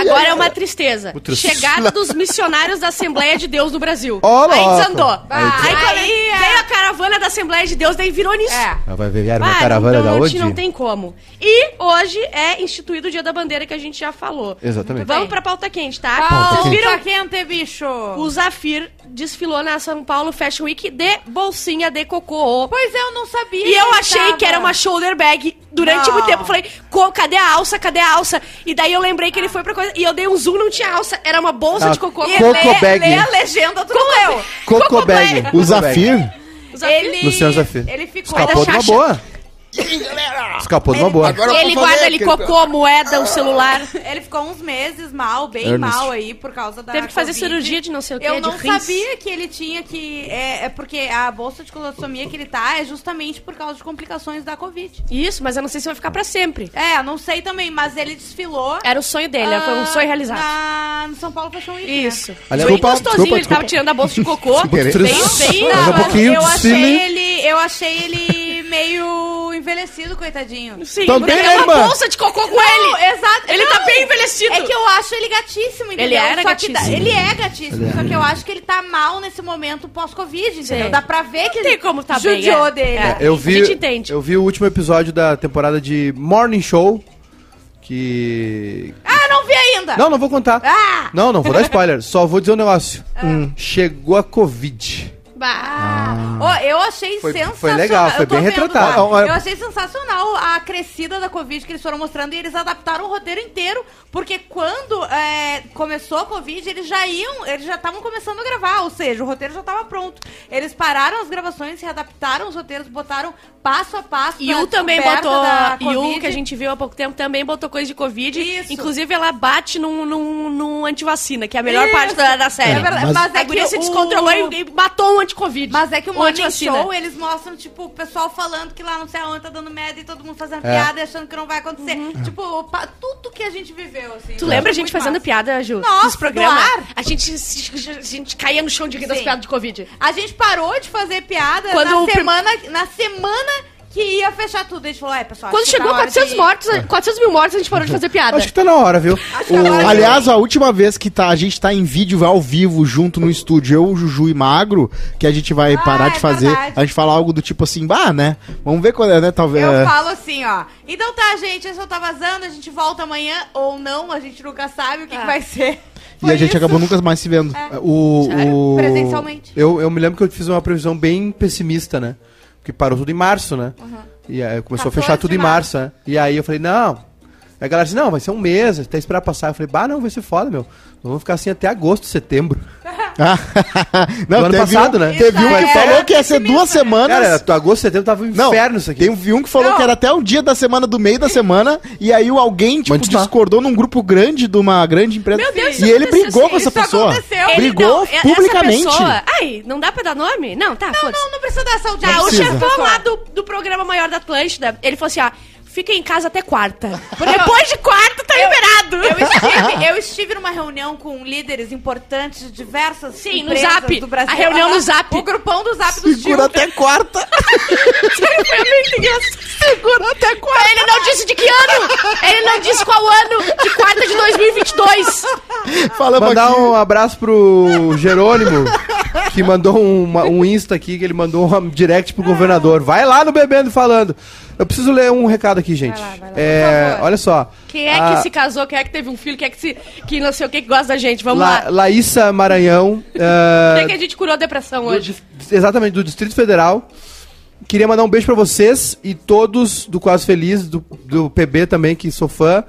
Agora é uma tristeza. Chegada dos missionários da Assembleia de Deus no Brasil. Ó, aí desandou. Aí Aí, Aí, é. veio a caravana da Assembleia de Deus, daí virou nisso. É. Ah, Vai ver uma Ah, caravana não, da não, onde? não tem como. E hoje é instituído o Dia da Bandeira, que a gente já falou. Exatamente. Vamos pra pauta quente, tá? Pauta Vocês viram? quente, bicho. O Zafir desfilou na São Paulo Fashion Week de bolsinha de cocô. Pois é, eu não sabia. E eu achei tava. que era uma shoulder bag. Durante Não. muito tempo eu falei, "Co- cadê a alça? Cadê a alça? E daí eu lembrei que ele foi pra coisa. E eu dei um zoom, não tinha alça. Era uma bolsa Ah, de cocô. E Coco lê, bag. lê a legenda, não leu. Coco Coco bag. bag. O Zafir? O Zafir- Ele, Luciano Zafir. ele ficou... Escapou de uma Escapou de uma boa. Agora eu Ele fazer guarda ali aquele- cocô, moeda, o celular. Ele ficou uns meses mal, bem Ernest. mal aí, por causa da Teve que fazer Covid. cirurgia de não sei o que, Eu não rins. sabia que ele tinha que... É, é porque a bolsa de colossomia que ele tá é justamente por causa de complicações da Covid. Isso, mas eu não sei se vai ficar pra sempre. É, não sei também, mas ele desfilou... Era o sonho dele, foi um ah, sonho realizado. Na, no São Paulo Fashion Week, né? Isso. Aliás, Bem gostosinho, desculpa, ele tava tirando a bolsa de cocô. Bem, bem... Mas um eu achei ele, eu achei ele meio envelhecido, coitadinho. Sim, Também, porque tem uma irmã. bolsa de cocô com Não, ele. exato. Ele tá bem envelhecido. É que eu acho ele gatíssimo, entendeu? Ele era Só gatíssimo. ele é gatíssimo, só que eu acho que ele tá mal nesse momento pós-Covid, entendeu? Sim. Dá pra ver que Não tem ele como tá bem, judiou é. dele. É. Eu A vi, gente entende. eu vi o último episódio da temporada de Morning Show. Que. Ah, não vi ainda! Não, não vou contar. Ah! Não, não vou dar spoiler. Só vou dizer um negócio. Chegou a Covid. Bah. Ó, eu achei Foi- sensacional. foi legal, foi Eu tô bem vendo, retratado. Ó, ó, Eu achei sensacional a crescida da Covid que eles foram mostrando e eles adaptaram o roteiro inteiro, porque quando é, começou a Covid, eles já iam, eles já estavam começando a gravar, ou seja, o roteiro já estava pronto. Eles pararam as gravações, se adaptaram os roteiros, botaram passo a passo. E o também botou. E o que a gente viu há pouco tempo também botou coisa de Covid. Isso. Inclusive, ela bate num, num, num antivacina, que é a melhor Isso. parte da, da série. É mas- mas, é a guria que se o- descontrolou e e matou um anti-Covid. Mas é que o Morning. Show, eles mostram, tipo, o pessoal falando que lá não sei aonde tá dando merda e todo mundo fazendo É. piada e achando que não vai acontecer. Tipo, pa- tudo que a gente viveu, assim. Uhum. Tu lembra a gente fazendo massa. piada, Ju? Nossa, Nos programas? do ar. A gente, a gente caía no chão de rir das piadas de Covid. A gente parou de fazer piada Quando na semana, na semana que ia fechar tudo. A gente falou, é, pessoal, Quando que chegou tá na hora 400 de- mortos, 400 mil mortos, a gente parou de fazer piada. Acho que tá na hora, viu? Acho que agora- Aliás, a última vez que tá, a gente tá em vídeo ao vivo junto no estúdio, eu, o Juju e Magro, que a gente vai Ah, parar é de fazer, verdade. a gente fala algo do tipo assim, bah, né? Vamos ver quando é, né? Talvez. Eu é, falo assim, ó. Então tá, gente, esse eu tá vazando, a gente volta amanhã ou não, a gente nunca sabe o que, Ah. que vai ser. e a Foi gente isso. acabou nunca mais se vendo. O, o- Presencialmente. Eu, eu me lembro que eu fiz uma previsão bem pessimista, né? Porque parou tudo em março, né? E aí começou a 14 fechar tudo em março, né? E aí eu falei, não. Aí a galera disse, não, vai ser um mês, até esperar passar. Eu falei, bah, não, vai ser foda, meu. Nós vamos ficar assim até agosto, setembro. Ah, Do ano passado, um, né? Teve um Isso que é falou que ia ser duas né? semanas. Cara, agosto, setembro tava um Não, inferno isso aqui. Tem um que falou Não. que era até o dia da semana do meio da semana, e aí alguém, tipo, Mas tá. discordou num grupo grande de uma grande empresa. Meu Deus, e isso ele brigou com isso essa pessoa. aconteceu. Ele- Brigou não, e- publicamente. Pessoa, ai, não dá pra dar nome? Não, tá, foda-se. Não, não precisa dar saúde. Ah, o chefão lá do, do programa maior da Atlântida, ele falou assim, ó, fica em casa até quarta. Depois de quarta tá liberado. Eu estive, eu estive numa reunião com líderes importantes de diversas Sim, no Zap. do Brasil. A reunião no Zap. O grupão do Zap dos Segura tios. até quarta. Foi muito engraçado. Segura até quarta. Ele não disse de que ano. Ele não disse qual ano. De quarta de 2022. Falamos Mandar aqui. um abraço pro Jerônimo, que mandou uma- um Insta aqui, que ele mandou um direct pro governador. Vai lá no Bebendo Falando. Eu preciso ler um recado aqui, gente. lá, vai lá. É, olha só. Quem é A que se casou, quem é que teve um filho, quem é que, se, que não sei o que, que gosta da gente. Vamos La, lá. Laísa Maranhão. Quem é, que a gente curou a depressão do hoje? exatamente, do Distrito Federal. Queria mandar um beijo pra vocês e todos do Quase Feliz, do, do PB também, que sou fã,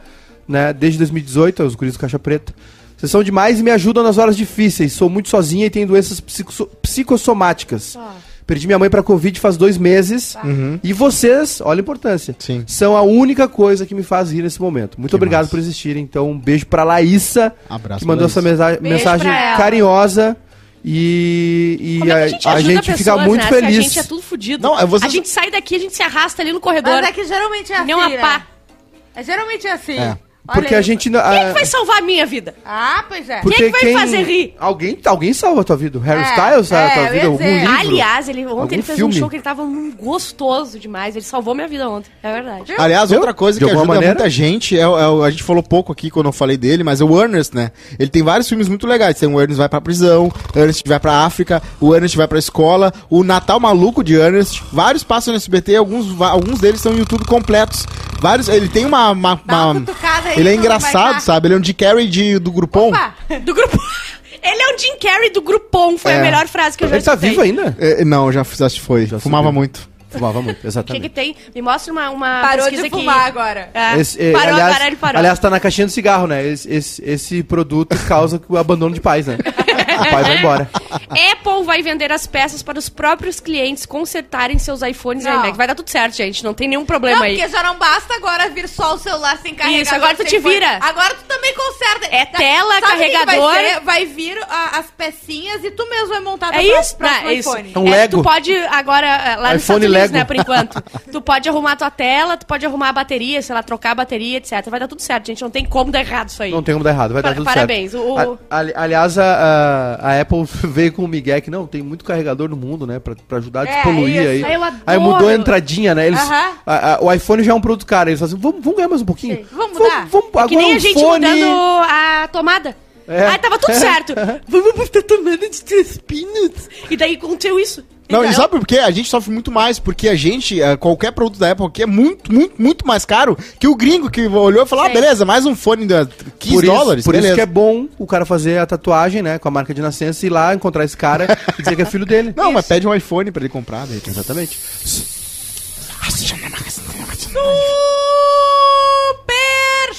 né? Desde 2018, os guris do Caixa Preta. Vocês são demais e me ajudam nas horas difíceis. Sou muito sozinha e tenho doenças psico- psicossomáticas. Perdi minha mãe pra Covid faz dois meses. E vocês, olha a importância, Sim. são a única coisa que me faz rir nesse momento. Muito Que obrigado massa. por existirem. Então, um beijo pra Laísa, Abraço que mandou essa mensagem ela. carinhosa. E, e é a gente ajuda fica pessoas, muito né? Se feliz. a gente é tudo fudido. Não, é vocês- A gente sai daqui, a gente se arrasta ali no corredor. Mas é que geralmente é assim, Nem uma né? pá. É geralmente assim. É. Olha Porque aí. a gente. Quem é a- que vai salvar a minha vida? Ah, pois é. porque Quem é que vai fazer rir? Alguém, alguém salva a tua vida. O Harry É, Styles salva a é, tua eu vida. Algum livro. Aliás, ele, ontem Algum ele fez filme. um show que ele tava gostoso demais. Ele salvou minha vida ontem. É verdade. Aliás, Viu? outra coisa que ajuda maneira? muita gente, é, é a gente falou pouco aqui quando eu falei dele, mas é o Ernest, né? Ele tem vários filmes muito legais. Tem o Ernest vai pra prisão, o Ernest vai pra África, o Ernest vai pra escola, o Natal Maluco de Ernest. Vários passam no SBT, alguns, alguns deles no YouTube completos. Vários, ele tem uma... uma- Dá uma uma- cutucada ele é engraçado, sabe? Ele é um Jim Carrey de, do Grupom. Opa! Do grupo. Ele é o Jim Carrey do Grupom. Foi É. a melhor frase que eu já Ele tá vivo ainda? É, não, já que foi. Já Fumava subiu. muito. Fumava muito, O que, que exatamente. tem? Me mostra uma, uma Parou pesquisa de que- fumar agora. É, Esse, eh, parou aliás, agora, ele parou. aliás, tá na caixinha do cigarro, né? Esse, esse, esse produto causa o abandono de pais, né? o pai vai embora. Apple vai vender as peças para os próprios clientes consertarem seus iPhones e Não. iMac. Vai dar tudo certo, gente. Não tem nenhum problema Não, aí. porque já não basta agora vir só o celular sem carregador. Isso, agora tu te fone. vira. Agora tu também conserta. É tela, sabe carregador. Vai, ser? Vai vir a- as pecinhas e tu mesmo vai montar É isso, próprio não, é isso. iPhone. É um É, Lego. Tu pode agora, é, lá nos iPhone Unidos, Lego. né, por enquanto. tu pode arrumar tua tela, tu pode arrumar a bateria, sei lá, trocar a bateria, etc. Vai dar tudo certo, gente. Não tem como dar errado isso aí. Não tem como dar errado, vai dar tudo parabéns, certo. o- ali- aliás, a, a- a Apple veio com o Miguel que não, tem muito carregador no mundo, né? Pra, pra ajudar a É, despoluir isso. aí. Aí. Aí mudou a entradinha, né? Eles, Aham. a- a- o iPhone já é um produto caro. Eles falam assim, vamos, vamos ganhar mais um pouquinho. Sim. Vamos mudar? Vamos, É que agora nem a gente fone... mudando a tomada. É. Aí tava tudo certo. Vamos botar tomada de três pinos. E daí aconteceu isso. Não, e Entendeu? sabe por quê? A gente sofre muito mais, porque a gente, eh, qualquer produto da Apple aqui é muito, muito, muito mais caro que o gringo que olhou e falou, ah, Sim. beleza, mais um fone de 15 Por isso, dólares, por beleza. isso que é bom o cara fazer a tatuagem, né? Com a marca de nascença, ir lá, encontrar esse cara e dizer que é filho dele. Não, mas pede um iPhone pra ele comprar, daí. Exatamente.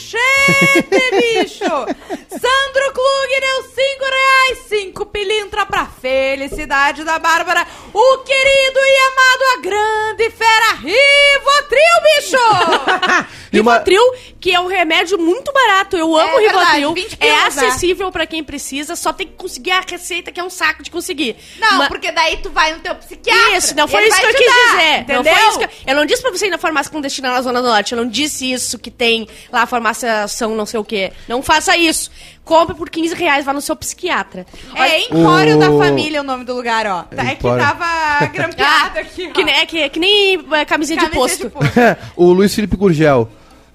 Superchete, bicho! Sandro Klug deu 5 reais, 5 pilintra pra felicidade da Bárbara, o querido e amado, a grande fera Rivotril, bicho! E Rivotril, que é um remédio muito barato. Eu amo É Rivotril. 20 é né? acessível pra quem precisa, só tem que conseguir a receita, que é um saco de conseguir. Não, Ma- porque daí tu vai no teu psiquiatra. Isso, não foi isso que eu quis dar, dizer. Entendeu? Não foi isso que eu... eu não disse pra você ir na farmácia clandestina na Zona Norte. Eu não disse isso, que tem lá a farmácia São não sei o quê. Não faça isso. Compre por 15 reais, vá no seu psiquiatra. É Empório O- da Família o nome do lugar, ó. Tá, é que tava grampeado aqui, ó. que, nem- é, que, é que nem é, camisinha de posto. de posto. o Luiz Felipe Gurgel.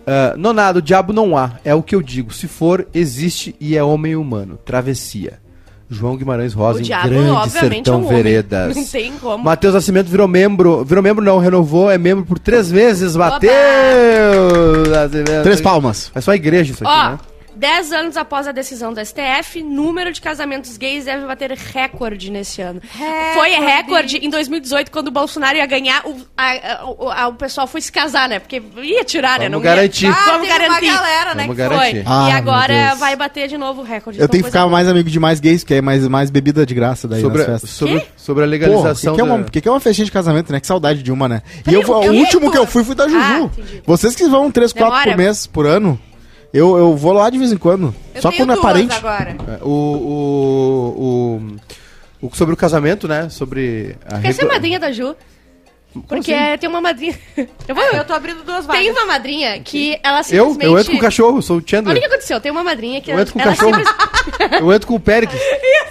ah, nonado, diabo não há. É o que eu digo. Se for, existe e é homem humano. Travessia. João Guimarães Rosa, O em diabo, Grande obviamente, é Sertão um homem. Veredas. Não tem como. Matheus Nascimento virou membro. Virou membro, não, renovou, é membro por três vezes. Matheus. Três palmas. É só a igreja isso aqui, Ó, né? 10 anos após a decisão do STF, número de casamentos gays deve bater recorde nesse ano. Recorde. Foi recorde em 2018, quando o Bolsonaro ia ganhar, o, a- a- o, a- o pessoal foi se casar, né? Porque ia tirar, né? Vamos Não ia- garantir. Ah, Vamos garantir. uma galera, né, Vamos que foi. garantir. Ah, e agora vai bater de novo o recorde. Eu Então, tenho que ficar mais amigo de mais gays, que é mais, mais bebida de graça daí Sobre, nas a- festas. sobre, sobre a Porra, legalização que, que, é uma, da- que, que é uma festinha de casamento, né? Que saudade de uma, né? E eu, o último que eu fui foi da Juju. Ah. Vocês que vão três, quatro por mês, por ano, eu, eu vou lá de vez em quando. Eu Só quando é parente. agora. É, O, o, o, o- Sobre o casamento, né? Sobre a Quer ser regu- madrinha da Ju? Porque assim? tem uma madrinha. Eu vou. Eu tô abrindo duas vagas. Tem uma madrinha que ela Eu? simplesmente. Eu entro com o cachorro, sou o Olha o Chandler. que aconteceu. Tem uma madrinha que Eu entro com o ela cachorro. simples- Eu entro com o Péricles.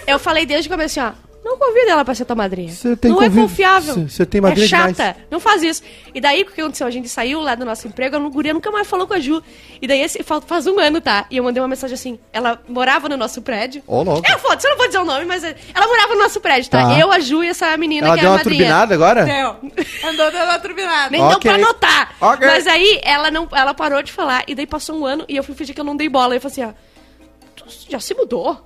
Eu falei desde o começo assim, ó. Não convida ela pra ser tua madrinha. Você tem não é convívio. confiável. Você- tem madrinha É chata. demais. Não faz isso. E daí, o que aconteceu? A gente saiu lá do nosso emprego, a guria nunca mais falou com a Ju. E daí, esse, fa- faz um ano, tá? E eu mandei uma mensagem assim. Ela morava no nosso prédio. Ô, louco. É, foda-se, eu não vou dizer o nome, mas é- ela morava no nosso prédio, tá? Tá. Eu, a Ju e essa menina Ela que deu é a uma madrinha. turbinada agora? Deu. Andou dando uma turbinada. Nem Ok. deu pra anotar. Ok. Mas aí ela não, ela parou de falar e daí passou um ano e eu fui fingir que eu não dei bola. E eu falei assim, ó, tu já se mudou?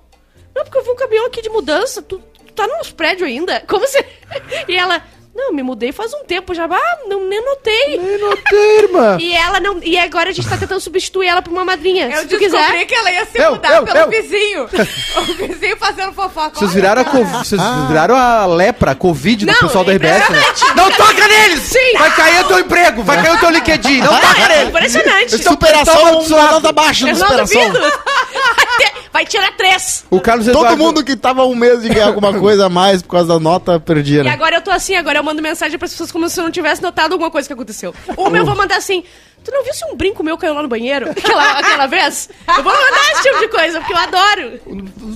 Não, porque eu vi um caminhão aqui de mudança, tu tá nos prédios ainda? Como se... E ela, não, me mudei faz um tempo já. Ah, não, nem notei. Eu notei, irmã. E ela não. E agora a gente tá tentando substituir ela por uma madrinha. Eu se tu descobri quiser. que ela ia se Eu, mudar eu, pelo eu. vizinho. o vizinho fazendo fofoca. Vocês viraram, a, vocês viraram a lepra, a Covid do Não, pessoal da é RBS, né? impressionante. Não toca neles! Sim. Vai cair o teu emprego, vai cair o teu LinkedIn. Não toca É neles! impressionante. Estão Superação, Eu de não superação. vai tirar três. O Carlos Todo Eduardo... mundo que tava um mês de ganhar alguma coisa a mais por causa da nota perdia, E né? agora eu tô assim, agora eu mando mensagem pras pessoas como se eu não tivesse notado alguma coisa que aconteceu. Uma eu vou mandar assim, tu não viu se um brinco meu caiu lá no banheiro? Aquela, aquela vez? Eu vou mandar esse tipo de coisa, porque eu adoro.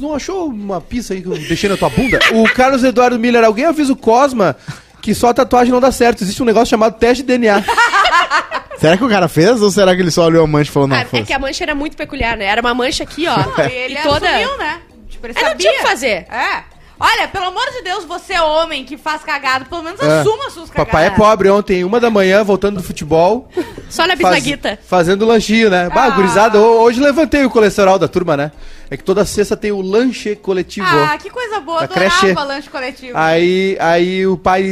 Não achou uma pista aí que eu deixei na tua bunda? O Carlos Eduardo Miller, alguém avisa o Cosma que só a tatuagem não dá certo. Existe um negócio chamado teste de DNA. Será que o cara fez ou será que ele só olhou a mancha e falou, não, Ah, é que a mancha era muito peculiar, né? Era uma mancha aqui, ó. Não, ele e toda... assumiu, né? Tipo, ele É, não sabia. tinha o que fazer. É. Olha, pelo amor de Deus, você é homem que faz cagada, pelo menos É. assuma as suas cagadas. Papai é pobre ontem, uma da manhã, voltando do futebol. Só olha a faz- bisnaguita. fazendo lanchinho, né? Bah, Ah. gurizada, ho- hoje levantei o colesterol da turma, né? É que toda sexta tem o lanche coletivo. Ah, que coisa boa, Da adorava creche. lanche coletivo. Aí, aí o pai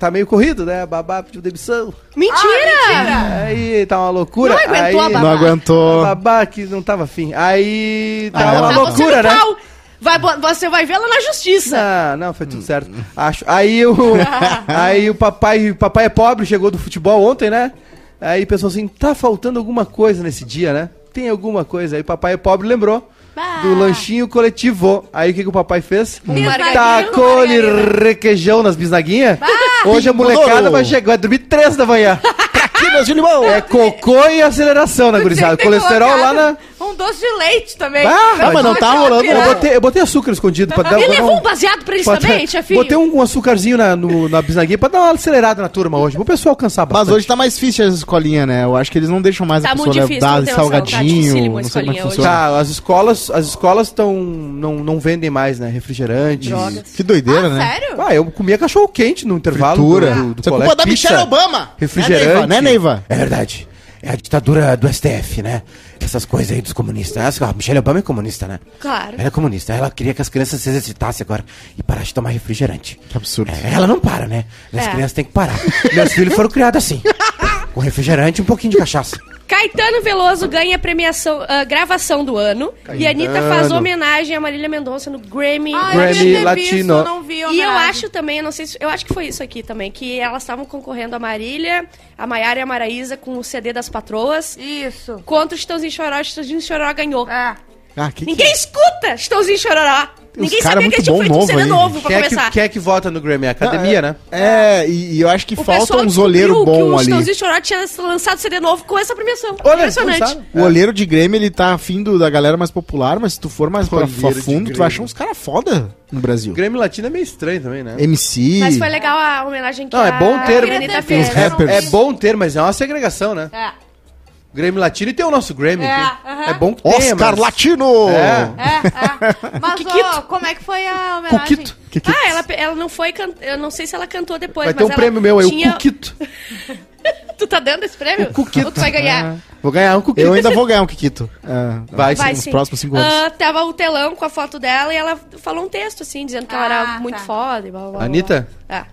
tá meio corrido, né? A babá pediu demissão. Mentira! Ah, mentira! Aí tá uma loucura. Não aguentou aí, a babá. Não A aguentou. babá que não tava afim. Aí tá Ah, uma Tá loucura, né? pau. Vai, você vai vê-la na justiça. Não, não, foi tudo certo. Acho. Aí o, aí o papai, papai é pobre, chegou do futebol ontem, né? Aí pensou assim, tá faltando alguma coisa nesse dia, né? Tem alguma coisa. Aí o papai é pobre lembrou Bah. do lanchinho coletivo. Aí o que, que o papai fez? Um. Tacou-lhe requeijão nas bisnaguinhas. Hoje a molecada vai chegar, vai dormir três da manhã. De limão! É cocô e aceleração na gurizada. Colesterol lá na... Um doce de leite também. Ah, Não, mas não tá rolando, Eu botei, eu botei açúcar escondido pra dar Ele levou um baseado pra eles também, chefinho? Botei um, um açúcarzinho na, no, na bisnaguinha pra dar uma acelerada na turma hoje. O pessoal alcançar Mas bastante. hoje tá mais difícil as escolinhas, né? Eu acho que eles não deixam mais Tá a muito pessoa difícil, dar tá salgadinho, não sei como é funciona. Tá, as escolas, as escolas estão não, não vendem mais, né? Refrigerante. Drogas. Que doideira, Ah, né? sério? Ah, eu comia cachorro quente no intervalo Fritura. do, do, do Isso é colégio. culpa da Michelle Obama! Refrigerante. Né, Neiva? É verdade. É a ditadura do STF, né? Essas coisas aí dos comunistas. A Michelle Obama é comunista, né? Claro. Ela é comunista. Ela queria que as crianças se exercitassem agora e parassem de tomar refrigerante. Que absurdo. É, ela não para, né? As É. crianças têm que parar. Meus filhos foram criados assim. Com refrigerante e um pouquinho de cachaça. Caetano Veloso ganha a premiação, a gravação do ano. E a Anitta faz Caetano. homenagem a Marília Mendonça no Grammy. Ah, Grammy Latino. Visto, não vi a E eu acho também, eu não sei se. Eu acho que foi isso aqui também, que elas estavam concorrendo a Marília, a Maiara e a Maraísa com o CD das patroas. Isso. Contra o Chitãozinho Choró, o Chitãozinho Choró ganhou. É. Ah, que Ninguém escuta Chitãozinho Chororó. Ninguém cara sabia que tinha feito um novo CD aí. novo pra Quem é, que, começar. quem é que vota no Grammy? A academia, né? É, e, e eu acho que O falta um zoleiro que bom o ali. Chitãozinho Chororó tinha lançado CD novo com essa premiação. Olha, Impressionante. O olheiro de Grêmio, ele tá afim do- da galera mais popular, mas se tu for mais pra, pra fundo, tu vai achar uns caras foda no Brasil. Grêmio Latino é meio estranho também, né? MC. Mas foi legal a homenagem que Não, é bom ter- Os fez. rappers. É bom ter, mas é uma segregação, né? É. Grêmio Latino e tem o nosso Grammy. É, aqui. aham. é bom que tenha, Oscar mas- Latino! É. É, é. Mas, ó, como é que foi a homenagem? Cuquito. Ah, ela, ela não foi can... Eu não sei se ela cantou depois, Vai ter um ela prêmio meu aí, tinha... o Cuquito. Tu tá dando esse prêmio? O Cuquito. Ou tu vai ganhar? Vou ganhar um Cuquito. Eu ainda vou ganhar um Kikito. É, Vai, Vai nos sim. próximos cinco anos. Ah, tava o telão com a foto dela e ela falou um texto, assim, dizendo que ela era Ah, muito tá. foda e blá, blá, blá. Anitta? É.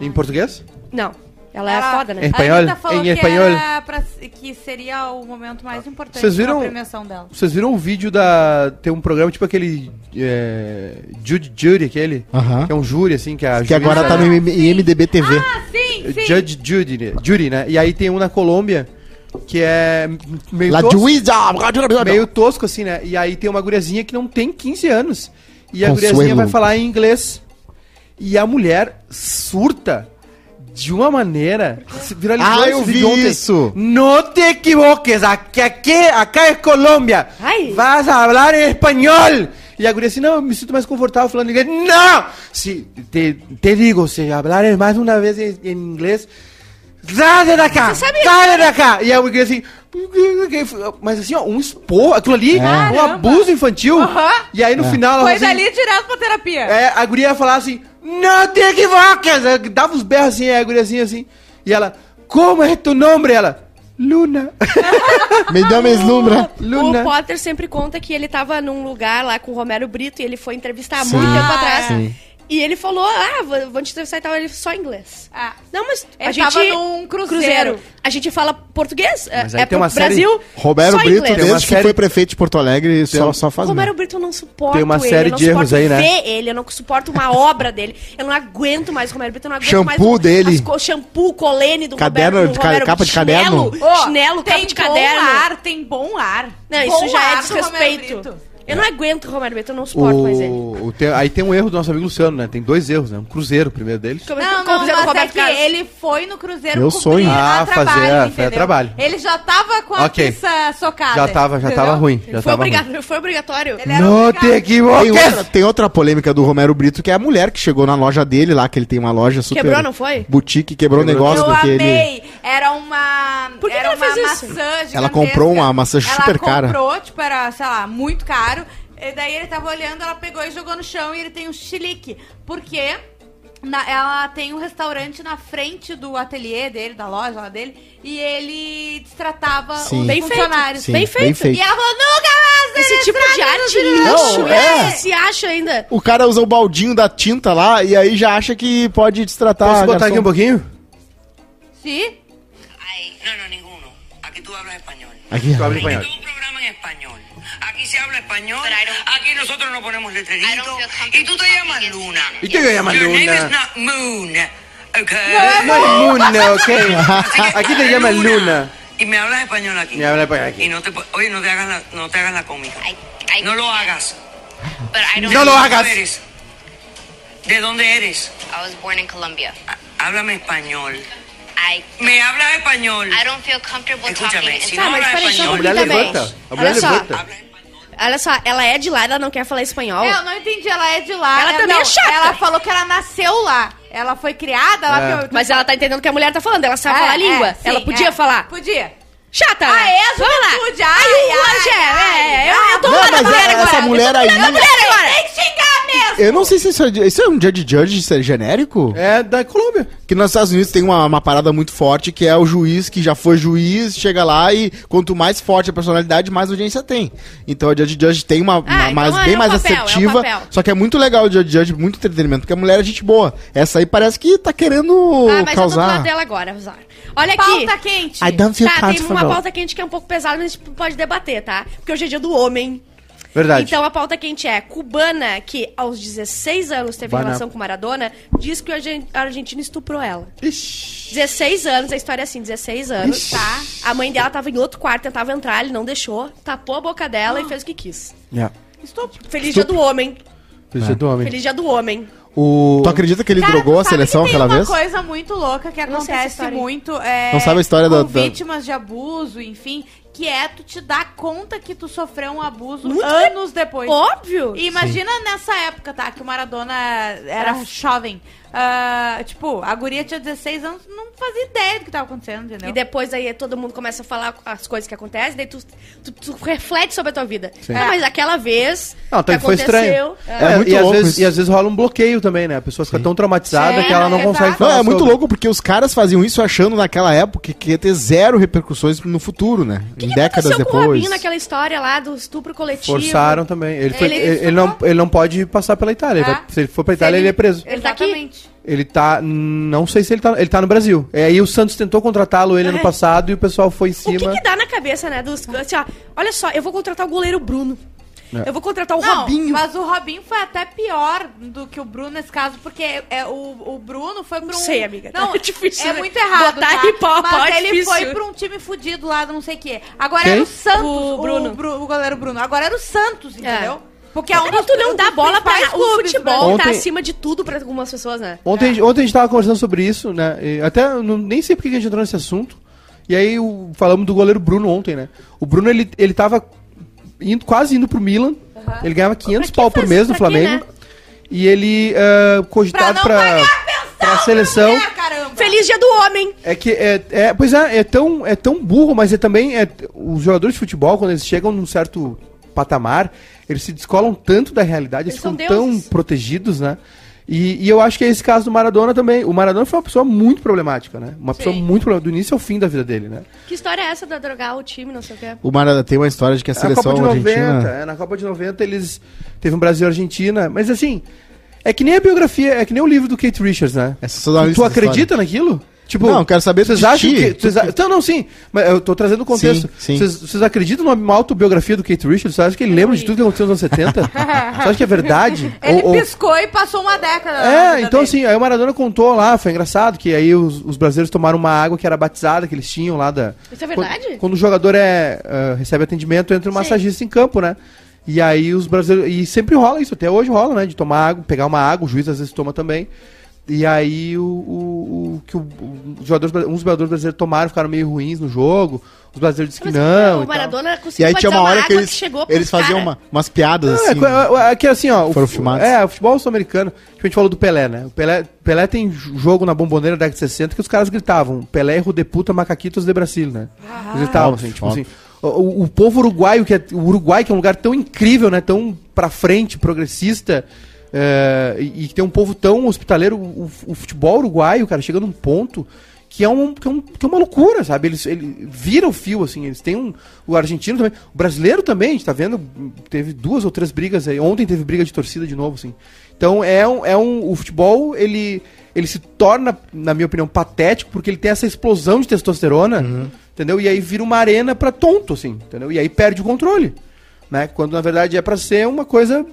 Em português? Não. Ela é Ela- foda, né? Em A espanhol? Anitta falou Em que, espanhol? era pra- que seria o momento mais importante Vocês viram- da premiação dela. Vocês viram o vídeo da... Tem um programa tipo aquele... É... Judy Judy, aquele? Aham. Que é um júri, assim, que a Que agora tá no IM- IMDB TV. Ah, sim, sim. Judge Judy, né? Judy, né? E aí tem um na Colômbia que é meio La tosco, Juiza! meio tosco assim, né? E aí tem uma guriazinha que não tem 15 anos. E a Consuelo. guriazinha vai falar em inglês. E a mulher surta de uma maneira viralizou Ah, eu vi ontem. isso. Não te equivoques, aqui, aqui, acá é Colômbia. Ai. Vas a hablar em espanhol. E a guria assim, não, eu me sinto mais confortável falando inglês. Não! Se, te, te digo, se hablares mais uma vez em, em inglês, sai daqui! Você sabe- Sai daqui! E a guria assim, mas assim, ó, um esporro, aquilo ali, um Caramba. abuso infantil. E aí no final ela Foi assim, dali direto pra terapia. é, a guria ia falar assim, não te equivoques! Ela Dava uns berros assim, a guria assim, assim. E ela, como é tu nome? Ela, Luna. Me dá me deslumbra. Luna. O Potter sempre conta que ele tava num lugar lá com o Romero Brito e ele foi entrevistar há muito tempo Ah, atrás. sim. E ele falou, ah, vou, vou te entrevistar e tal, ele só em inglês. Ah. Não, mas Ele a gente... tava num cruzeiro. A gente fala português, é- Mas é tem pro uma série- Brasil, Roberto só Brito, inglês. Tem desde que série- foi prefeito de Porto Alegre, só, um- só faz merda. Brito eu não suporto Tem uma ele, série eu não de erros suporto aí, né? ver ele, eu não suporto uma obra dele, eu não aguento mais o Romero Brito, eu não aguento Shampoo mais o, dele. as shampoo, colene do Caderno Roberto, de do ca- Romero capa de caderno. chinelo, Ô, chinelo, tem capa de bom caderno. ar, tem bom ar. Não, Bom isso já é ar do Romero desrespeito. Eu não aguento o Romário Brito, eu não suporto mais ele. O, o tem- aí tem um erro do nosso amigo Luciano, né? Tem dois erros, né? Um cruzeiro, o primeiro deles. Como Não, como não, fizeram o mas é que Carlos. ele foi no Cruzeiro Meu sonho. Ah, a fazer- trabalho, foi a trabalho. Ele já tava com a Ok. pista socada. Já tava, já tava entendeu? ruim. Já Foi, tava ruim. obriga- foi obrigatório. Ele era Não obrigado. te Tem outra, tem outra polêmica do Romero Brito, que é a mulher que chegou na loja dele lá, que ele tem uma loja super... Quebrou, não foi? Boutique, quebrou o Quebrou. negócio Eu porque ele... amei. Era uma. Por que era que ela uma fez isso? maçã Ela comprou uma maçã super cara. Ela comprou, tipo, era, sei lá, muito caro. E daí ele tava olhando, ela pegou e jogou no chão e ele tem um chilique. Porque na- ela tem um restaurante na frente do ateliê dele, da loja lá dele, e ele destratava Sim. os Bem feito. funcionários. Sim, Bem bem feito. feito. E ela falou, nunca mais! Esse tipo de arte os filhos." lixo, Não, é. se acha ainda. O cara usa o baldinho da tinta lá e aí já acha que pode destratar Posso a botar garçom. aqui um pouquinho? Sim. Ay, no, no, ninguno. Aquí tú hablas español. Aqui. Tu habla Aquí espanhol. todo un programa en español. Aquí se habla español. But I don't- Aquí nosotros no ponemos letreritos. Y tú te llamas Luna. ¿Y qué te llamas Your name Luna? is not Moon. Okay. No es Luna, ok. Aquí te llaman Luna. Y me hablas español aquí. Me habla español aquí. Y no te, oye, no te hagas la, no te hagas la cómica. I, I, No lo hagas. But I don't. No lo ¿De hagas. eres? ¿De dónde eres? I was born in Colombia. Há- Háblame español. I Me hablas español. I don't feel comfortable Escúchame, talking. si no hablas español, também. levanta. A mulher Olha só. ela é de lá, ela não quer falar espanhol. É, eu não entendi, ela é de lá. Ela também é chata. Ela falou que ela nasceu lá. Ela foi criada lá. É. Mas ela tá entendendo o que a mulher tá falando, ela sabe É, falar a língua. é, sim, ela podia é. falar. Podia. Chata! Ah, é a Vamos lá. juventude. Ai, Ai, o ai, Angé, ai, é, eu, eu tô Não, mas da mulher é- agora. essa mulher aí- Eu tô da mulher agora. Tem que xingar mesmo. Eu não sei se isso é, isso é um Judge Judge isso é genérico. É da Colômbia. Que nos Estados Unidos tem uma, uma parada muito forte que é o juiz que já foi juiz, chega lá e quanto mais forte a personalidade, mais audiência tem. Então a Judge Judge tem uma, uma então mais, é bem o mais papel, é assertiva. papel. só que é muito legal o Judge Judge, muito entretenimento, porque a mulher é gente boa. Essa aí parece que tá querendo Ah, mas eu tô do causar. lado dela agora, Zara. Olha aqui. Pauta quente. I don't feel Tá, uma pauta quente que é um pouco pesada, mas a gente pode debater, tá? Porque hoje é dia do homem. Verdade. Então a pauta quente é: cubana que aos 16 anos teve relação com Maradona, diz que o argen- a Argentina estuprou ela. Ixi. 16 anos, a história é assim: 16 anos, tá? A mãe dela tava em outro quarto, tentava entrar, ele não deixou, tapou a boca dela e fez o que quis. É. Feliz dia do homem. Precisa do homem. Feliz dia do homem. O... Tu acredita que ele Cara, drogou a seleção que tem aquela uma vez? coisa muito louca que Não sei essa acontece história aí. muito. É, Não sabe a história com da- da- vítimas de abuso, enfim, que é tu te dar conta que tu sofreu um abuso Muito anos depois. Óbvio. E imagina nessa época, tá? Que o Maradona era jovem. Ah, tipo, a guria tinha 16 anos, não fazia ideia do que tava acontecendo, entendeu? E depois aí todo mundo começa a falar as coisas que acontecem, daí tu, tu, tu reflete sobre a tua vida. Sim. Ah, mas aquela vez Não, que então foi estranho. é, É muito e, às louco vezes, isso. e às vezes rola um bloqueio também, né? A pessoa fica tão traumatizada Sim, que ela não exato. consegue Não, falar é muito sobre. louco porque os caras faziam isso achando naquela época que ia ter zero repercussões no futuro, né? Que, em que décadas aconteceu com o depois. Naquela história lá do estupro coletivo? Forçaram também. Ele, foi- Ele ele, ele não, ele não pode passar pela Itália. Ele É. vai- se ele for pra Itália, ele, é preso. Ele tá aqui? Ele tá. Não sei se ele tá. Ele tá no Brasil. É, aí o Santos tentou contratá-lo ele ano Ai. passado e o pessoal foi em O que, cima. que dá na cabeça, né? Dos, assim, ó, olha só, eu vou contratar o goleiro Bruno. É. Eu vou contratar o Não, Robinho. mas o Robinho foi até pior do que o Bruno nesse caso, porque é, o, o Bruno foi pra um... Não sei, amiga, tá Não, difícil, é né? muito errado, Botar tá? pau, Mas é ele difícil. foi pra um time fudido lá, do não sei o quê. Agora Quem? era o Santos, O o, Bruno. Bru- o goleiro Bruno. Agora era o Santos, entendeu? Porque é um Cara, tu não dos dá bola pra principais O futebol tá Ontem- acima de tudo pra algumas pessoas, né? Ontem, ontem a gente tava conversando sobre isso, né? E até não- nem sei porque que a gente entrou nesse assunto. E aí o- falamos do goleiro Bruno ontem, né? O Bruno ele, ele tava indo, quase indo pro Milan. Ele ganhava 500 Pra que pau por mês no pra quê, Flamengo. né? E ele Pra cogitado não pensão pra seleção. mulher. Feliz dia do homem! É que é, é- pois é, é tão, é tão burro, mas é também é, os jogadores de futebol quando eles chegam num certo patamar, eles se descolam tanto da realidade, eles, Eles são ficam tão deuses. protegidos, né? E, e eu acho que é esse caso do Maradona também. O Maradona foi uma pessoa muito problemática, né? Uma pessoa muito problemática, do início ao fim da vida dele, né? Que história é essa da drogar o time, não sei o quê? O Maradona tem uma história de que a Na Copa seleção de 90, argentina... é, na Copa de 90 eles teve um Brasil e Argentina, mas assim, é que nem a biografia, é que nem o livro do Kate Richards, né? Essa só dá tu acredita naquilo? Tipo, Não, eu quero saber vocês acham que vocês Então, não, sim, mas eu tô trazendo o contexto. Sim, sim. Vocês vocês acreditam numa autobiografia do Kate Richards? Você acha que ele lembra de tudo que aconteceu nos anos 70? Você acha que é verdade? Ele Ou- ou- piscou e passou uma década. É, então dele. assim, aí o Maradona contou lá, foi engraçado, que aí os, os brasileiros tomaram uma água que era batizada, que eles tinham lá da. Isso é verdade? Quando, quando o jogador é, ah, recebe atendimento, entra um Sim. massagista em campo, né? E aí os brasileiros. E sempre rola isso, até hoje rola, né? De tomar água, pegar uma água, o juiz às vezes toma também. E aí o, o, o que o, os jogadores, uns jogadores brasileiros tomaram, ficaram meio ruins no jogo. Os brasileiros disseram que não. o e tal. Maradona E aí tinha uma hora que eles, chegou pros eles faziam uma- umas piadas Não, assim. é, é, é que assim, ó. o Foram fu- filmados. É, o futebol sul-americano. Tipo, a gente falou do Pelé, né? O Pelé, Pelé tem jogo na bomboneira da década de 60 que os caras gritavam: Pelé, Rudeputa, Macaquitos de Brasil, né? Eles gritavam assim, tipo óbvio. assim. O, o- o povo uruguaio, que é, o Uruguai, que é um lugar tão incrível, né? Tão pra frente, progressista. É, e, e tem um povo tão hospitaleiro, o, o futebol uruguaio, cara, chega num ponto que é, um, que, é um- que é uma loucura, sabe? Eles, ele vira o fio, assim, eles têm um. O argentino também. O brasileiro também, a gente tá vendo, teve duas ou três brigas aí. Ontem teve briga de torcida de novo, assim. Então é um. É um o futebol, ele, ele se torna, na minha opinião, patético, porque ele tem essa explosão de testosterona, entendeu? E aí vira uma arena pra tonto, assim, entendeu? E aí perde o controle. Né? Quando na verdade é pra ser uma coisa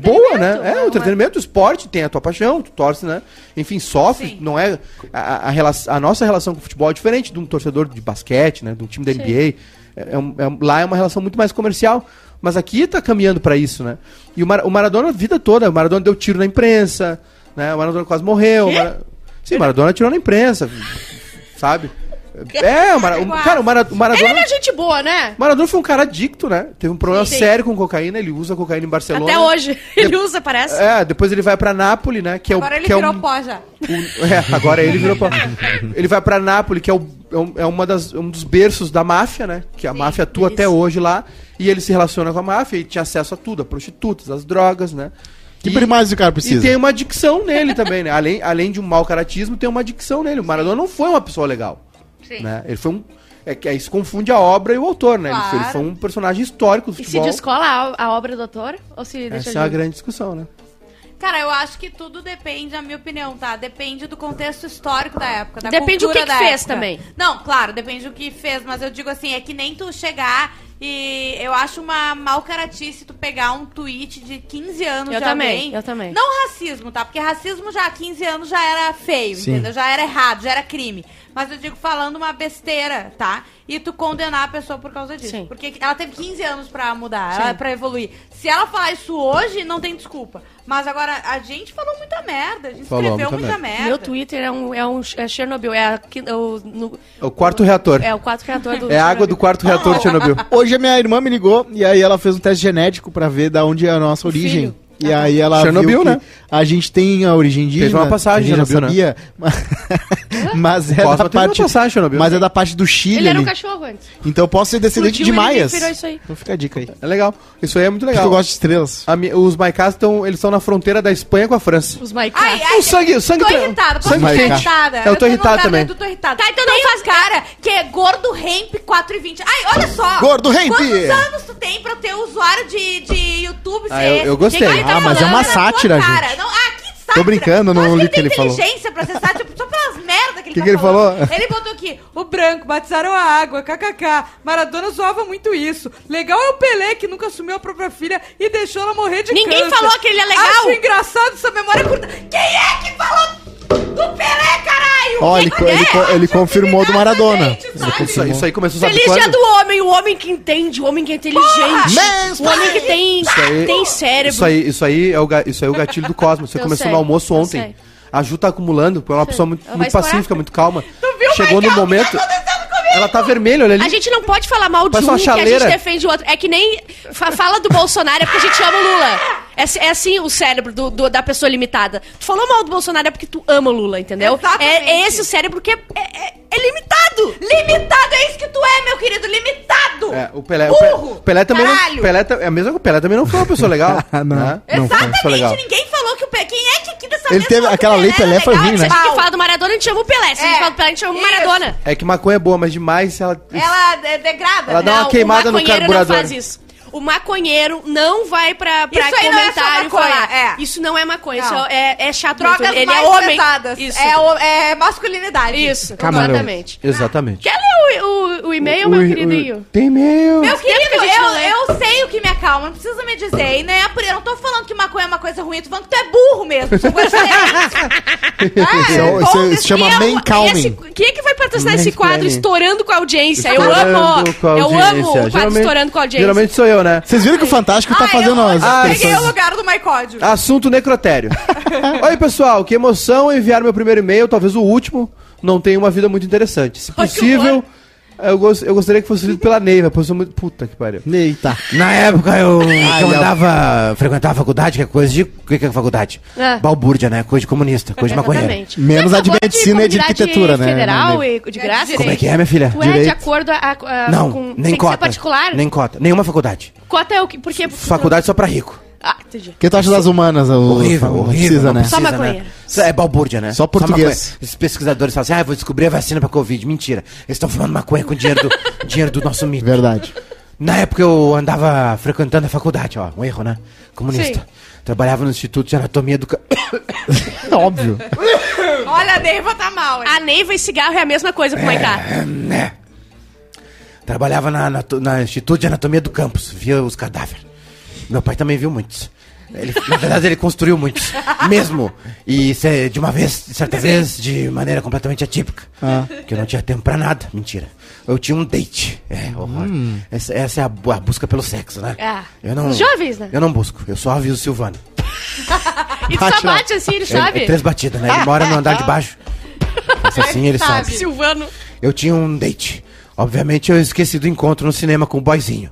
boa, né? É, o entretenimento, esporte, tem a tua paixão, tu torce, né? Enfim, sofre, Sim. não é... A, a, rela- a nossa relação com o futebol é diferente de um torcedor de basquete, né? De um time da NBA. É, é um- lá é uma relação muito mais comercial. Mas aqui tá caminhando pra isso, né? E o, Mar- o Maradona a vida toda, o Maradona deu tiro na imprensa, né? O Maradona quase morreu. o Mara- Sim, o Maradona atirou na imprensa, sabe? É, o, Mara- o- cara, o, Mara- o Ele Maradona... era gente boa, né? Maradona foi um cara adicto, né? Teve um problema Sim. sério com cocaína, ele usa cocaína em Barcelona. Até hoje. Ele usa, parece. É, depois ele vai pra Nápoles, né? Que é Agora o, ele que é virou um- pó já. o- é, agora ele virou pó. Ele vai pra Nápoles, que é, o- é um- é uma das, um dos berços da máfia, né? Que a máfia atua delícia. até hoje lá. E ele se relaciona com a máfia e tinha acesso a tudo, a prostitutas, as drogas, né? Que E- mais o cara E precisa? tem uma adicção nele também, né? Além, além de um mau caratismo, tem uma adicção nele. O Maradona não foi uma pessoa legal. Sim. Né? Ele foi um. É que aí se confunde a obra e o autor, né? Ele foi- Ele, Claro. foi, um personagem histórico do E se futebol. descola a, a obra do autor? Ou se deixa Essa de... é uma grande discussão, né? Cara, eu acho que tudo depende, na minha opinião, tá? Depende do contexto histórico da época, da Depende cultura do que que fez época. também. Não, claro, depende do que fez, mas eu digo assim, é que nem tu chegar e eu acho uma mal caratice tu pegar um tweet de 15 anos Eu de também, alguém. eu também. Não racismo, tá? Porque racismo já há 15 anos já era feio, Sim. entendeu? Já era errado, já era crime. Mas eu digo falando uma besteira, tá? E tu condenar a pessoa por causa disso. Sim. Porque ela teve 15 anos pra mudar, ela, pra evoluir. Se ela falar isso hoje, não tem desculpa. Mas agora, a gente falou muita merda. A gente Falou escreveu muita muita, merda. merda. Meu Twitter é um, é um é Chernobyl. É, aqui, o, no- É o quarto reator. é o quarto reator do É a água do quarto reator de Chernobyl. Hoje a minha irmã me ligou e aí ela fez um teste genético pra ver da onde é a nossa origem. filho. E aí ela Chernobyl, viu que né? a gente tem a origem indígena. Teve uma passagem a gente já Chernobyl, né? sabia. mas é Cosma da parte passagem Chernobyl. Mas é da parte do Chile Ele era um ali. cachorro antes. Então eu posso ser descendente Explodiu de maias. virou isso aí. Então fica a dica aí. É legal. Isso aí é muito Porque legal. eu gosto de estrelas. A mi- os Maicás estão eles estão na fronteira da Espanha com a França. Os Maicá. Ai, ai, O sangue- o sangue tô tem- irritada, posso sangue ficar quente. irritada? Eu tô irritado revoltada, também. Eu tô irritada. Tá, então não faz- cara que é gordo hemp 4,20. Ai, olha só. Gordo hemp! Quantos anos tu tem pra ter usuário de, de YouTube Ah, ser eu- esse? eu gostei. Ah, mas é uma sátira, cara? gente. Não, ah, que sátira. Tô brincando, não li o que tem ele falou. inteligência pra ser sátira só pelas merdas que ele Que tá que ele falando. falou? Ele botou aqui, o branco, batizaram a água, kkk. Maradona zoava muito isso. Legal é o Pelé, que nunca assumiu a própria filha e deixou ela morrer de Ninguém câncer. falou que ele é legal. Acho engraçado essa memória curta. Quem é que falou do Pelé, caralho? Ó, ele, co- ele, co- ele confirmou do Maradona. Isso, aí- isso aí começou sabe Feliz dia quando? do homem, o homem que entende, o homem que é inteligente. o homem que tem, aí- tem cérebro. Isso aí, isso aí é o ga- isso aí é o gatilho do Cosmos. Isso aí Eu começou sei, no almoço eu ontem. sei. A Ju tá acumulando, porque é uma pessoa muito, Ela vai muito estourar. pacífica, muito calma. viu, Chegou no Michael? momento. O que tá acontecendo? Ela tá vermelha, olha ali. A gente não pode falar mal de Parece um uma que a chaleira. gente defende o outro. É que nem fa- fala do Bolsonaro é porque a gente ama o Lula. É, assim- é assim o cérebro do- do- da pessoa limitada. Tu falou mal do Bolsonaro é porque tu ama o Lula, entendeu? Exatamente. É, é esse o cérebro que é, é- é- é limitado. Limitado, é isso que tu é, meu querido, limitado! É, o Pelé, o Pe- Burro! o Pelé também Caralho! não. Pelé, ta- é a mesma que o Pelé também não foi uma pessoa legal. Não, né? não foi. Exatamente, Foi legal. ninguém falou que o Pelé... Quem é que aqui dessa Ele teve- aquela lei Pelé foi ruim, Se a né? gente fala do Maradona, a gente chama o Pelé. Se a gente É. fala do Pelé, a gente chama o Isso. Maradona. É que maconha é boa, mas demais ela. Ela é, degrada. Ela dá uma Não, queimada no maconheiro carburador. não faz isso. O maconheiro não vai pra, pra Isso aí não é comentário maconha, falar. é. Isso não é maconha, Não. isso é, é chato. Drogas mesmo. Ele mais é homem. pesadas. Isso. É, o- é masculinidade. Isso, Camarão. exatamente. Exatamente. Quer ler o, o, o o e-mail, meu O- o- queridinho? Tem e-mail. Meu querido, eu, eu sei o que me acalma, não precisa me dizer. E né, por- eu não tô falando que maconha é uma coisa ruim, eu tô falando que tu é burro mesmo. São coisas diferentes. Isso é- isso é- chama é main calming. esse- Quem é que vai patrocinar esse quadro calming. estourando com a audiência? Eu amo! Eu amo o quadro estourando com a audiência. Geralmente sou eu, né? Vocês viram que o Fantástico tá fazendo eu, as Ah, peguei pessoas- o lugar do Maicódio. Assunto necrotério. Oi, pessoal, que emoção enviar meu primeiro e-mail, talvez o último. Não tenho uma vida muito interessante. Se possível, eu, gos- eu gostaria que fosse lido pela Neiva, pois eu sou muito. Puta que pariu. Eita. Na época eu, que eu andava, frequentava a faculdade, que é coisa de. O que que é faculdade? Ah. Balbúrdia, né? Coisa de comunista, coisa de maconheiro. Exatamente. Menos é a de medicina e de arquitetura, né, federal Ney? e de graça? Como é que é, minha filha? Tu é de Direito. acordo a, a- Não, com, nem tem que ser cota. particular? Nem cota. Nenhuma faculdade. Cota é o que? Porque... Faculdade só pra rico. Ah, entendi. O que tu acha das humanas? O, Horrível, não horrível. Precisa, não né? Só precisa, maconha. né? Isso É balbúrdia, né? Só português. maconha. Esses pesquisadores falam assim, ah, vou descobrir a vacina pra Covid. Mentira. Eles estão fumando maconha com dinheiro do, dinheiro do nosso mito. Verdade. Na época eu andava frequentando a faculdade, ó. Um erro, né? Comunista. Sim. Trabalhava no Instituto de Anatomia do... Ca- Óbvio. Olha, a Neiva tá mal. hein? A Neiva e cigarro é a mesma coisa com o Maiká. né? Trabalhava na, na, na Instituto de Anatomia do Campus, via os cadáveres. Meu pai também viu muitos. Ele, na verdade, ele construiu muitos, mesmo. E cê- de uma vez, certa vez, de maneira completamente atípica. Ah. Que eu não tinha tempo pra nada. Mentira. Eu tinha um date. É, horror. Essa, essa é a, a busca pelo sexo, né? Ah. Eu não, jovens, né? Eu não busco, eu só aviso o Silvano. E tu só bate assim, ele É, sabe? é três batidas, né? Ele mora no andar de baixo. Faço assim, ele sabe. Silvano. Eu tinha um date. Obviamente eu esqueci do encontro no cinema com o boyzinho.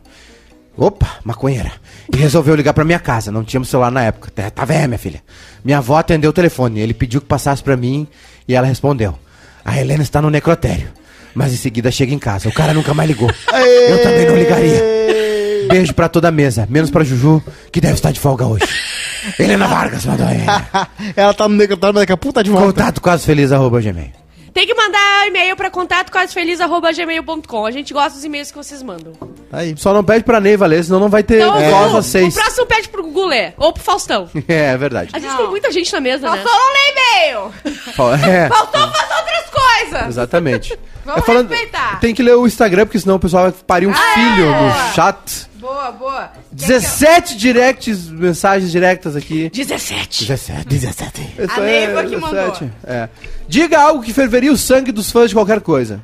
Opa, maconheira. E resolveu ligar pra minha casa. Não tínhamos celular na época. Tá- velha, minha filha. Minha avó atendeu o telefone. Ele pediu que passasse pra mim e ela respondeu. A Helena está no necrotério. Mas em seguida chega em casa. O cara nunca mais ligou. Eu também não ligaria. Beijo pra toda a mesa, menos pra Juju, que deve estar de folga hoje. Helena Vargas mandou aí. Ela tá no necrotário, mas daqui a pouco tá de volta. Contato quase feliz, arroba gmail. Tem que mandar e-mail pra contato quasefeliz.gmail.com. A gente gosta dos e-mails que vocês mandam. Aí. Só não pede pra Neiva ler, senão não vai ter Então, o, às seis. o próximo pede pro Gugu ler, ou pro Faustão. É, é verdade. A gente Não. tem muita gente na mesa, né? Faltou não ler e-mail. É, Faltou fazer outras coisas. exatamente. Vamos É falando- respeitar. Tem que ler o Instagram, porque senão o pessoal vai parir um Ah, filho é. no chat. Boa, boa. 17 directs, mensagens diretas aqui. 17. 17. 17. Isso A Neiva que mandou. É. Diga algo que ferveria o sangue dos fãs de qualquer coisa.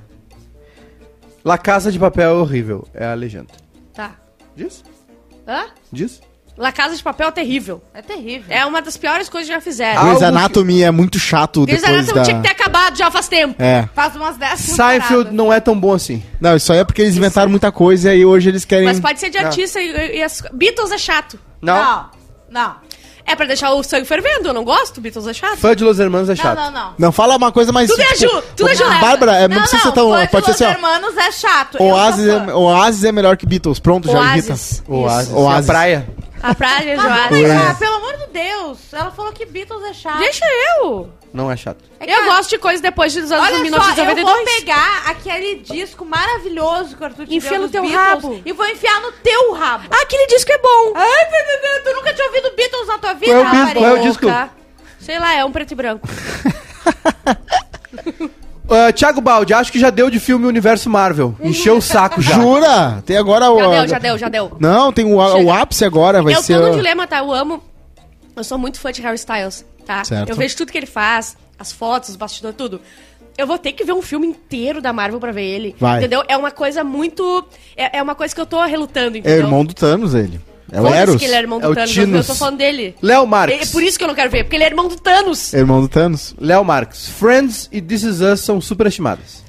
La Casa de Papel é horrível. É a legenda. Tá. Diz? Hã? Diz? La Casa de Papel é terrível. É terrível. É uma das piores coisas que já fizeram. Grey's que- Anatomy é muito chato Grey's depois Anatomy da... tinha que ter acabado já faz tempo. É. Faz umas 10 Seinfeld não é tão bom assim. Não, isso aí é porque eles inventaram muita coisa e hoje eles querem... Mas pode ser de artista e, e as... Beatles é chato. Não. Não, não. É pra deixar o sangue fervendo, eu não gosto, Beatles é chato. Fã de Los Hermanos é Não, chato. não, não. Não, fala uma coisa mais... Tudo é Ju, tudo é Ju. Bárbara, é, não, Não, precisa não, ser tão... fã de Pode ser Los assim, ó. Hermanos é chato. Oasis é. Oasis é melhor que Beatles. Pronto, já irrita. Oasis. Oasis. Oasis. A praia. A praia Ah, Oasis. mas, ah, pelo amor de Deus. Ela falou que Beatles é chato. Deixa eu. Não é chato. É Eu a- gosto de coisas depois dos anos Olha só, eu 1992. vou pegar aquele disco maravilhoso que o Arthur te Enfia deu no teu Beatles rabo. E vou enfiar no teu rabo. Ah, aquele disco é bom. Ai, tu, tu, tu nunca tinha ouvido Beatles na tua vida, Qual é o disco? Qual é o disco? Sei lá, é um preto e branco. Ah, Thiago Baldi, acho que já deu de filme Universo Marvel. Encheu o saco já. Jura? Tem agora o... Já deu, já deu, já deu. Não, tem o, o ápice agora, vai eu ser... tô no dilema, tá? Eu amo. Eu sou muito fã de Harry Styles, tá? Certo. Eu vejo tudo que ele faz, as fotos, os bastidores, tudo. Eu vou ter que ver um filme inteiro da Marvel pra ver ele. Vai. Entendeu? É uma coisa muito. É, é uma coisa que eu tô relutando, É entendeu? irmão do Thanos, ele. É o Foda-se Eros. que ele é irmão do É o Thanos, eu, tô falando dele. Léo É Marques. por isso que eu não quero ver, porque ele é irmão do Thanos. É irmão do Thanos. Léo Marques. Friends e This Is Us são superestimadas.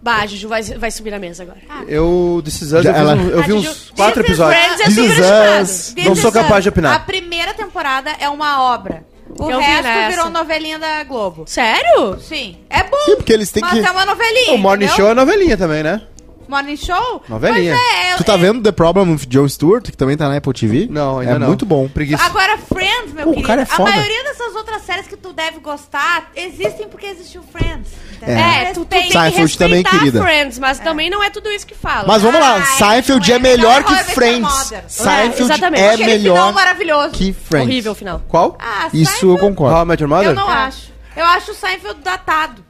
Bah, Juju vai, vai subir na mesa agora. Eu, This Is Us, Já eu, ela- eu Ah, vi uns Juju, quatro This. Friends é This is us. This Não is sou Us. capaz de opinar. A primeira temporada é uma obra. O Eu resto virou novelinha da Globo. Sério? Sim. É bom. Sim, porque eles têm mas que- é uma novelinha. O Morning entendeu? Show é novelinha também, né? Morning Show? Novelinha. Pois é, Tu tá é- vendo The Problem with Jon Stewart, que também tá na Apple TV? Não, ainda é não. muito bom. Preguiça. Agora, Friends, meu Pô, o querido, cara é foda. a maioria dessas outras séries que tu deve gostar existem porque existiu Friends. entendeu? É, tu, tu tem que Seinfeld também, querida. Friends, mas também não é tudo isso que fala. Mas vamos lá, Ah, Seinfeld é, é é melhor melhor que How I Met Your Friends. Mother. Seinfeld exatamente. é Aquele final melhor maravilhoso. que Friends. Horrível o final. Qual? Ah, Isso eu Seinfeld, concordo. How I Met Your Mother? Eu não acho. Eu acho o Seinfeld datado.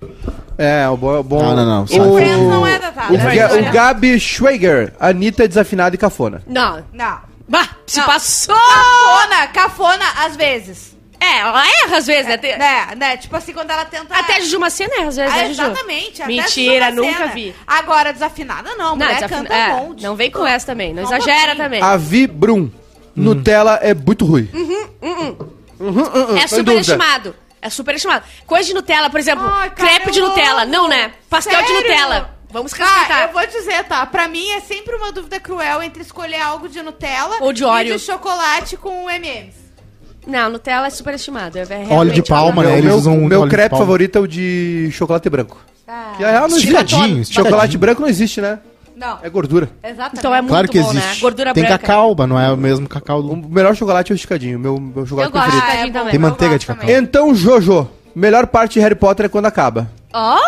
É, o bom. bom Não, não, não. O, Friends não é datado. o, É Ga- verdade. o Gabi Schwager, Anitta é desafinada e cafona. Não. Não. Bah, se Não. passou! Cafona, cafona às vezes. É, ela erra às vezes, né? Tem- Né, né? Tipo assim, quando ela tenta. Até a Juju Macena erra às vezes, Ah, né, exatamente. até Mentira, nunca vi. Agora, desafinada não. Não, mulher desafina- canta é, bom. não vem com essa também. Não um exagera pouquinho. também. A Vi Brum, Nutella é muito ruim. É sem super dúvida. estimado. É super estimado. Coisa de Nutella, por exemplo, Ai, cara, crepe de Nutella. amo. Não, né? Pastel de Sério? Nutella. Vamos respeitar. eu vou dizer, tá? Pra mim é sempre uma dúvida cruel entre escolher algo de Nutella Ou de e Oreo. de chocolate com M&M's. Não, Nutella é super estimado. É Óleo de palma, né? Meu, Eles meu, usam meu óleo de crepe favorito é o de chocolate branco. Ah, Que na real não existe. Chocolate branco não existe, né? Não, É gordura. exatamente. Então é muito Claro que bom, existe. né? Gordura Tem branca. cacau, mas não é o mesmo cacau O do... melhor chocolate é o esticadinho, meu, meu Eu chocolate gosto de preferido. esticadinho bom. também. Tem Eu manteiga gosto de cacau. também. Então, Jojo, melhor parte de Harry Potter é quando acaba. Ó!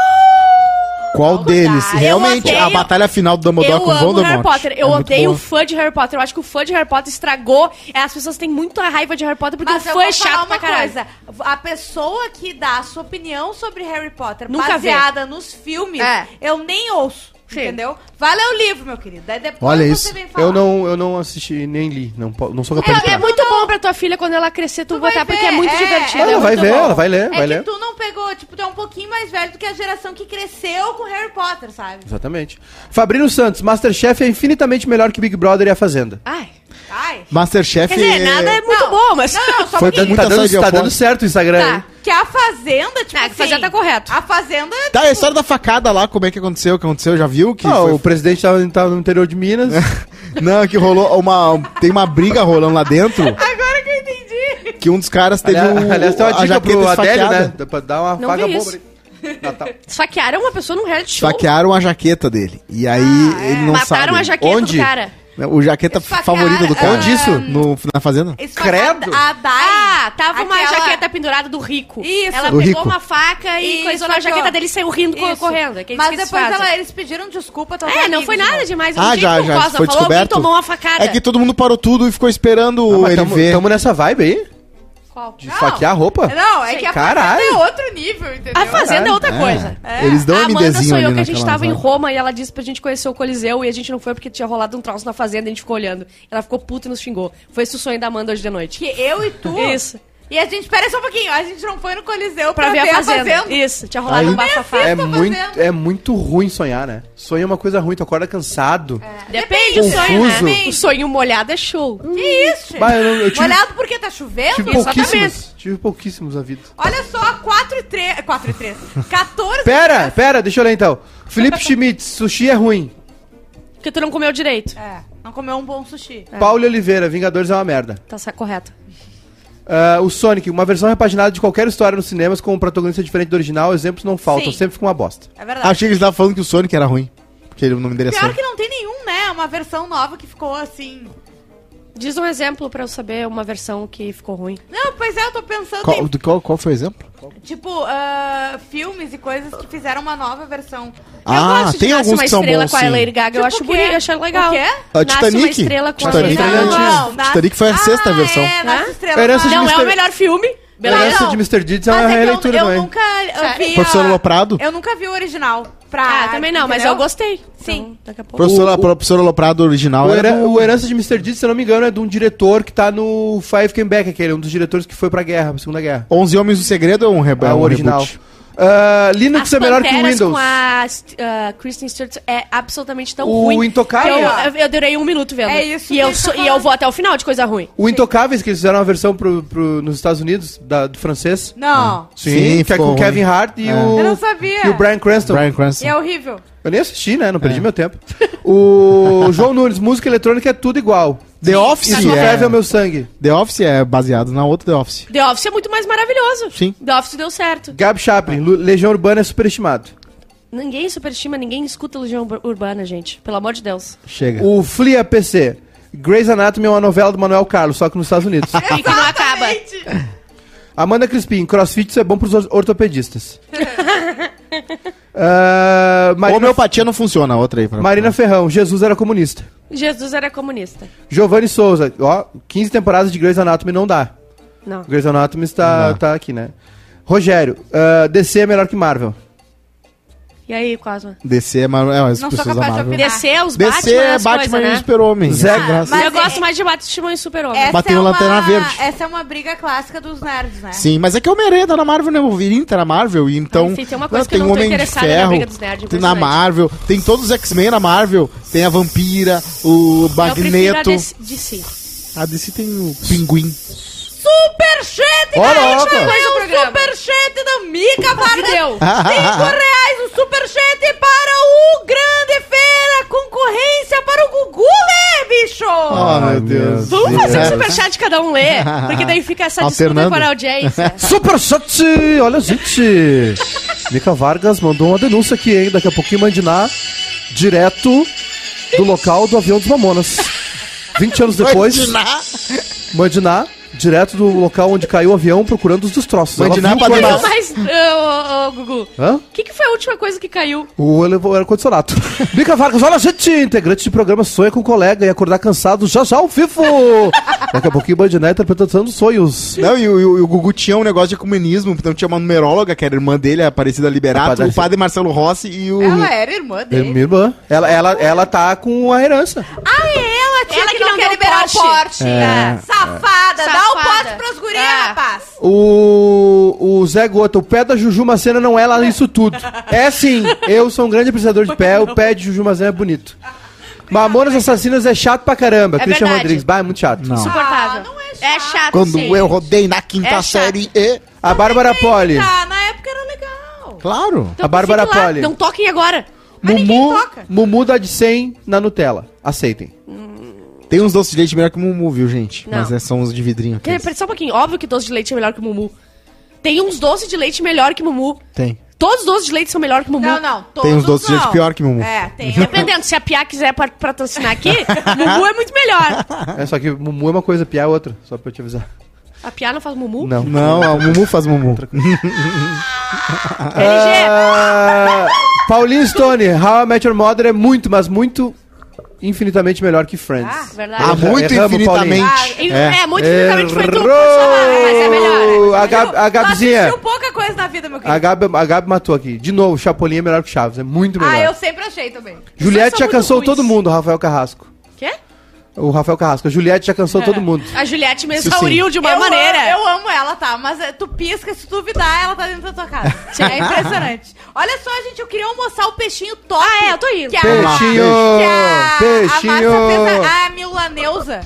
Qual deles? Eu Realmente, a odeio- batalha final do Dumbledore Eu com amo Voldemort. Harry Potter. Eu É muito odeio boa. o fã de Harry Potter. Eu acho que o fã de Harry Potter estragou. É, As pessoas têm muita raiva de Harry Potter porque Mas o eu fã vou é falar chato uma pra caralho. coisa. A pessoa que dá a sua opinião sobre Harry Potter Nunca vê. baseada nos filmes, É. eu nem ouço. Sim. Entendeu? Vai ler o livro, meu querido. Daí depois Olha você isso. vem falar. Eu não, eu não assisti nem li, não, não sou capaz de É, é opinar. muito bom pra tua filha quando ela crescer tu, Tu vai botar, porque ver, é muito é, divertido. Ela é vai ver, bom. ela vai ler, vai É ler. que tu não pegou, tipo, tu é um pouquinho mais velho do que a geração que cresceu com Harry Potter, sabe? Exatamente. Fabrino Santos, Masterchef é infinitamente melhor que Big Brother e A Fazenda. Ai. Ai. Masterchef... Quer dizer, nada é muito Não. bom, mas. Não, não, só Foi Tá dando, de tá dando certo o Instagram, Tá. Que a Fazenda, tipo que assim... Fazenda tá correto. A Fazenda... Tá, a história da facada lá, como é que aconteceu? O que aconteceu? Já viu? Que Ah, foi- O presidente tava, tava no interior de Minas. Não, que rolou uma... Tem uma briga rolando lá dentro, Agora que eu entendi. que um dos caras teve aliás, o, aliás, tem uma a dica jaqueta pro Adélio, né? Dá pra dar uma Não faga boa isso. pra ele. Natal. Esfaquearam uma pessoa num reality show. Esfaquearam a jaqueta dele. E aí Ah, é. ele não Mataram sabe. a jaqueta Onde? do cara. O jaqueta favorita do cara. Onde isso? No, na fazenda? Credo. A Dai... Ah, tava uma aquela- jaqueta pendurada do rico. Isso. Ela Do pegou rico. uma faca e Isso, coisou na jaqueta dele e saiu rindo, Isso. correndo. É que eles Mas eles depois fazem. ela- eles pediram desculpa. tão É, não amigos foi de nada demais. Eu Ah, não já, já. Foi falou, descoberto. tomou uma facada. É que todo mundo parou tudo e ficou esperando Ah, ele tamo, ver. tamo nessa vibe aí? Qual? De esfaquear a roupa? Não, é que a Caralho. Fazenda é outro nível, entendeu? A Fazenda é outra É. coisa. Eles dão a um Amanda MDzinho sonhou ali que a gente naquela tava em. Roma e ela disse pra gente conhecer o Coliseu e a gente não foi porque tinha rolado um troço na Fazenda e a gente ficou olhando. Ela ficou puta e nos xingou. Foi esse o sonho da Amanda hoje de noite. Que eu e tu... Isso. E a gente, pera só um pouquinho, a gente não foi no Coliseu Pra ver a Fazenda. Isso, tinha rolado Aí- um bafafá. É muito, é muito ruim sonhar, né? Sonho é uma coisa ruim, tu acorda cansado. Depende do sonho, Confuso. né? O sonho molhado é show. Que isso, gente? Bah, eu, eu tive, Molhado porque tá chovendo? tive Exatamente. pouquíssimos. Tive pouquíssimos na vida. Olha só, 4 e 3... 4 e 3. 14... Pera, pera, deixa eu ler então. Felipe Schmitz, sushi é ruim. Porque tu não comeu direito. É, não comeu um bom sushi. Paulo Oliveira, Vingadores é uma merda. Tá correto. Ah, o Sonic, uma versão repaginada de qualquer história nos cinemas com um protagonista diferente do original, exemplos não faltam, Sim. sempre fica uma bosta. É verdade. Achei que eles estavam falando que o Sonic era ruim. Porque ele não me endereçou. Pior que não tem nenhum, né? Uma versão nova que ficou assim... Diz um exemplo pra eu saber uma versão que ficou ruim. Não, pois é, eu tô pensando Qual, em, do, qual, qual foi o exemplo? tipo, ah, filmes e coisas que fizeram uma nova versão. Ah, gosto de tem Nasce alguns uma que são estrela bons, com a sim. Lady Gaga. eu Tipo acho o quê? bonito, eu achei legal. O quê? Ah, Nasce uma Titanic. estrela com a Titanic Lady é Gaga. Nasce- Titanic foi a sexta ah, versão. É, Nasce Hã? Estrela. Herança de Não é o melhor filme. A Beleza? herança de Mr. Deeds é uma Mas é que eu, releitura eu também. nunca eu vi Professor a- Aloprado? Eu nunca vi o original. Pra, Ah, também não, mas entendeu? eu gostei. Sim. Então, daqui a pouco. Professor, O- o- professor Aloprado original O, era o Herança de Mr. Deeds, se eu não me engano, é de um diretor que tá no Five Came Back, aquele, um dos diretores que foi pra guerra, pra Segunda Guerra. 11 Homens do Segredo ou um, rebe É é o um original. reboot? Ah, Linux As é melhor que o Windows. com a uh, Kristen Stewart é absolutamente tão O ruim. Intocável. que Eu, eu, durei um minuto vendo. É isso E eu, sou- e eu vou até o final de coisa ruim. O Intocáveis, que eles fizeram uma versão pro, pro- nos Estados Unidos, da- do francês. Não. Sim, Sim, que é com o. Kevin Hart e É. o... Eu não sabia. E o Brian Cranston. Brian E Cranston. é horrível. Eu nem assisti, né? Não perdi meu tempo. O João Nunes, música eletrônica é tudo igual. The Office Isso é... ferve ao meu sangue. The Office é baseado na outra The Office. The Office é muito mais maravilhoso. Sim. The Office deu certo. Gabi Chaplin, Legião Urbana é superestimado. Ninguém superestima, ninguém escuta Legião Ur- Urbana, gente. Pelo amor de Deus. Chega. O Flia PC. Grey's Anatomy é uma novela do Manuel Carlos, só que nos Estados Unidos. E que não acaba. Amanda Crispim, crossfit isso é bom pros or- ortopedistas. Marina, Homeopatia não funciona, outra aí. Pra... Marina Ferrão, Jesus era comunista. Jesus era comunista. Giovanni Souza, ó, 15 temporadas de Grey's Anatomy não dá. Não. Grey's Anatomy está tá aqui, né? Rogério, ah, DC é melhor que Marvel. E aí, Cosma? DC é, mar... é as sou pessoas capaz de opinar. DC é os DC Batman, é Batman e o né? Super-Homem. Zé- Sem graça. Mas eu é- gosto mais de Batman e Super-Homem. Essa Bateu é na uma- Lanterna Verde. Essa é uma briga clássica dos nerds, né? Sim, mas é que o Homem-Aranha tá na Marvel, né? O Wolverine tá na Marvel, e então... Ah, enfim, tem uma coisa que tem eu o não tô Homem de interessada na Ferro, briga dos nerds, tem na impressionante. Marvel, tem todos os X-Men na Marvel, tem a Vampira, o Eu prefiro a Magneto... DC. A DC tem o Pinguim. Superchat, Ó, galera! Foi Coisa o programa. superchat da Mica Vargas. deu. Cinco reais o superchat para o Grande Feira. Concorrência para o Gugu, né, bicho? Oh, meu Deus. Vamos fazer um superchat cada um ler, porque daí fica essa disputa Alternando. para a audiência. Superchat! Olha, gente! Mica Vargas mandou uma denúncia aqui, hein? Daqui a pouquinho Mandiná, direto do local do avião dos Mamonas. 20 anos depois, Imaginar. Mandiná, direto do local onde caiu o avião procurando os destroços. Ela Mandiná viu pra coisas- dentro. Mas, ô, ô, Gugu, Hã? o que, que foi a última coisa que caiu? O elevou era condicionado. Mica Vargas, olha, gente, integrante de programa Sonha com colega e acordar cansado já já ao vivo. Daqui a pouquinho Mandiná interpretando sonhos. Não, e o, e o- e o Gugu tinha um negócio de ecumenismo, então tinha uma numeróloga, que era irmã dele, a Aparecida Liberato, o padre Marcelo Rossi e o... Ela era irmã É dele. Minha irmã. Ela, ela, ela tá com a herança. Ah, é ela, tia, Ela que, o porte. É. Safada, dá o porte pras gurias, É. rapaz. O, o Zé Gota, o pé da Juju Macena não é lá nisso tudo. É sim, eu sou um grande apreciador de pé, o pé de Juju Macena é bonito. Mamonas Assassinas é chato pra caramba. É Christian verdade. Rodrigues, bah, é muito chato. Não. Insuportável. Ah, não é é chato. chato, Quando sim. eu rodei na quinta É chato. série E... A Bárbara Poli. Tá, na época era legal. Claro. Então a Bárbara fique lá, Poli. Não toquem agora. Mas ninguém Mumu, toca. Mumu dá de 100 na Nutella. Aceitem. Tem uns doces de leite melhor que o Mumu, viu, gente? Não. Mas é, são os de vidrinho aqui. Quer- Só um pouquinho. Óbvio que doce de leite é melhor que Mumu. Tem uns doces de leite melhor que Mumu. Tem. Todos os doces de leite são melhor que Mumu. Não, não. Tem uns todos doces de leite não. pior que Mumu. É, tem. Dependendo, se a Pia quiser pat- patrocinar aqui, Mumu é muito melhor. É só que Mumu é uma coisa, Pia é outra. Só pra eu te avisar. A Pia não faz Mumu? Não. Não, o Mumu faz Mumu. LG. Ah, Paulinho Stone, How I Met Your Mother é muito, mas muito infinitamente melhor que Friends. Ah, Verdade. Ah, muito Erramos, infinitamente. E- É. É, muito infinitamente foi mas é melhor. A, Gab, a Tu Gabzinha. assistiu pouca coisa na vida, meu querido. A Gabi, a Gabi matou aqui. De novo, Chapolin é melhor que Chaves. É muito melhor. Ah, eu sempre achei também. Juliette já cansou ruins. todo mundo, Rafael Carrasco. O Rafael Carrasco. A Juliette já cansou todo mundo. A Juliette me Isso exauriu de uma eu maneira. Amo, eu amo ela, tá? Mas é, tu pisca, se tu duvidar, ela tá dentro da tua casa. É impressionante. Olha só, gente, eu queria almoçar o peixinho top. Ah, é, eu tô indo. Que a, Peixinho! que a, Peixinho! A Márcia fez a, a milaneusa.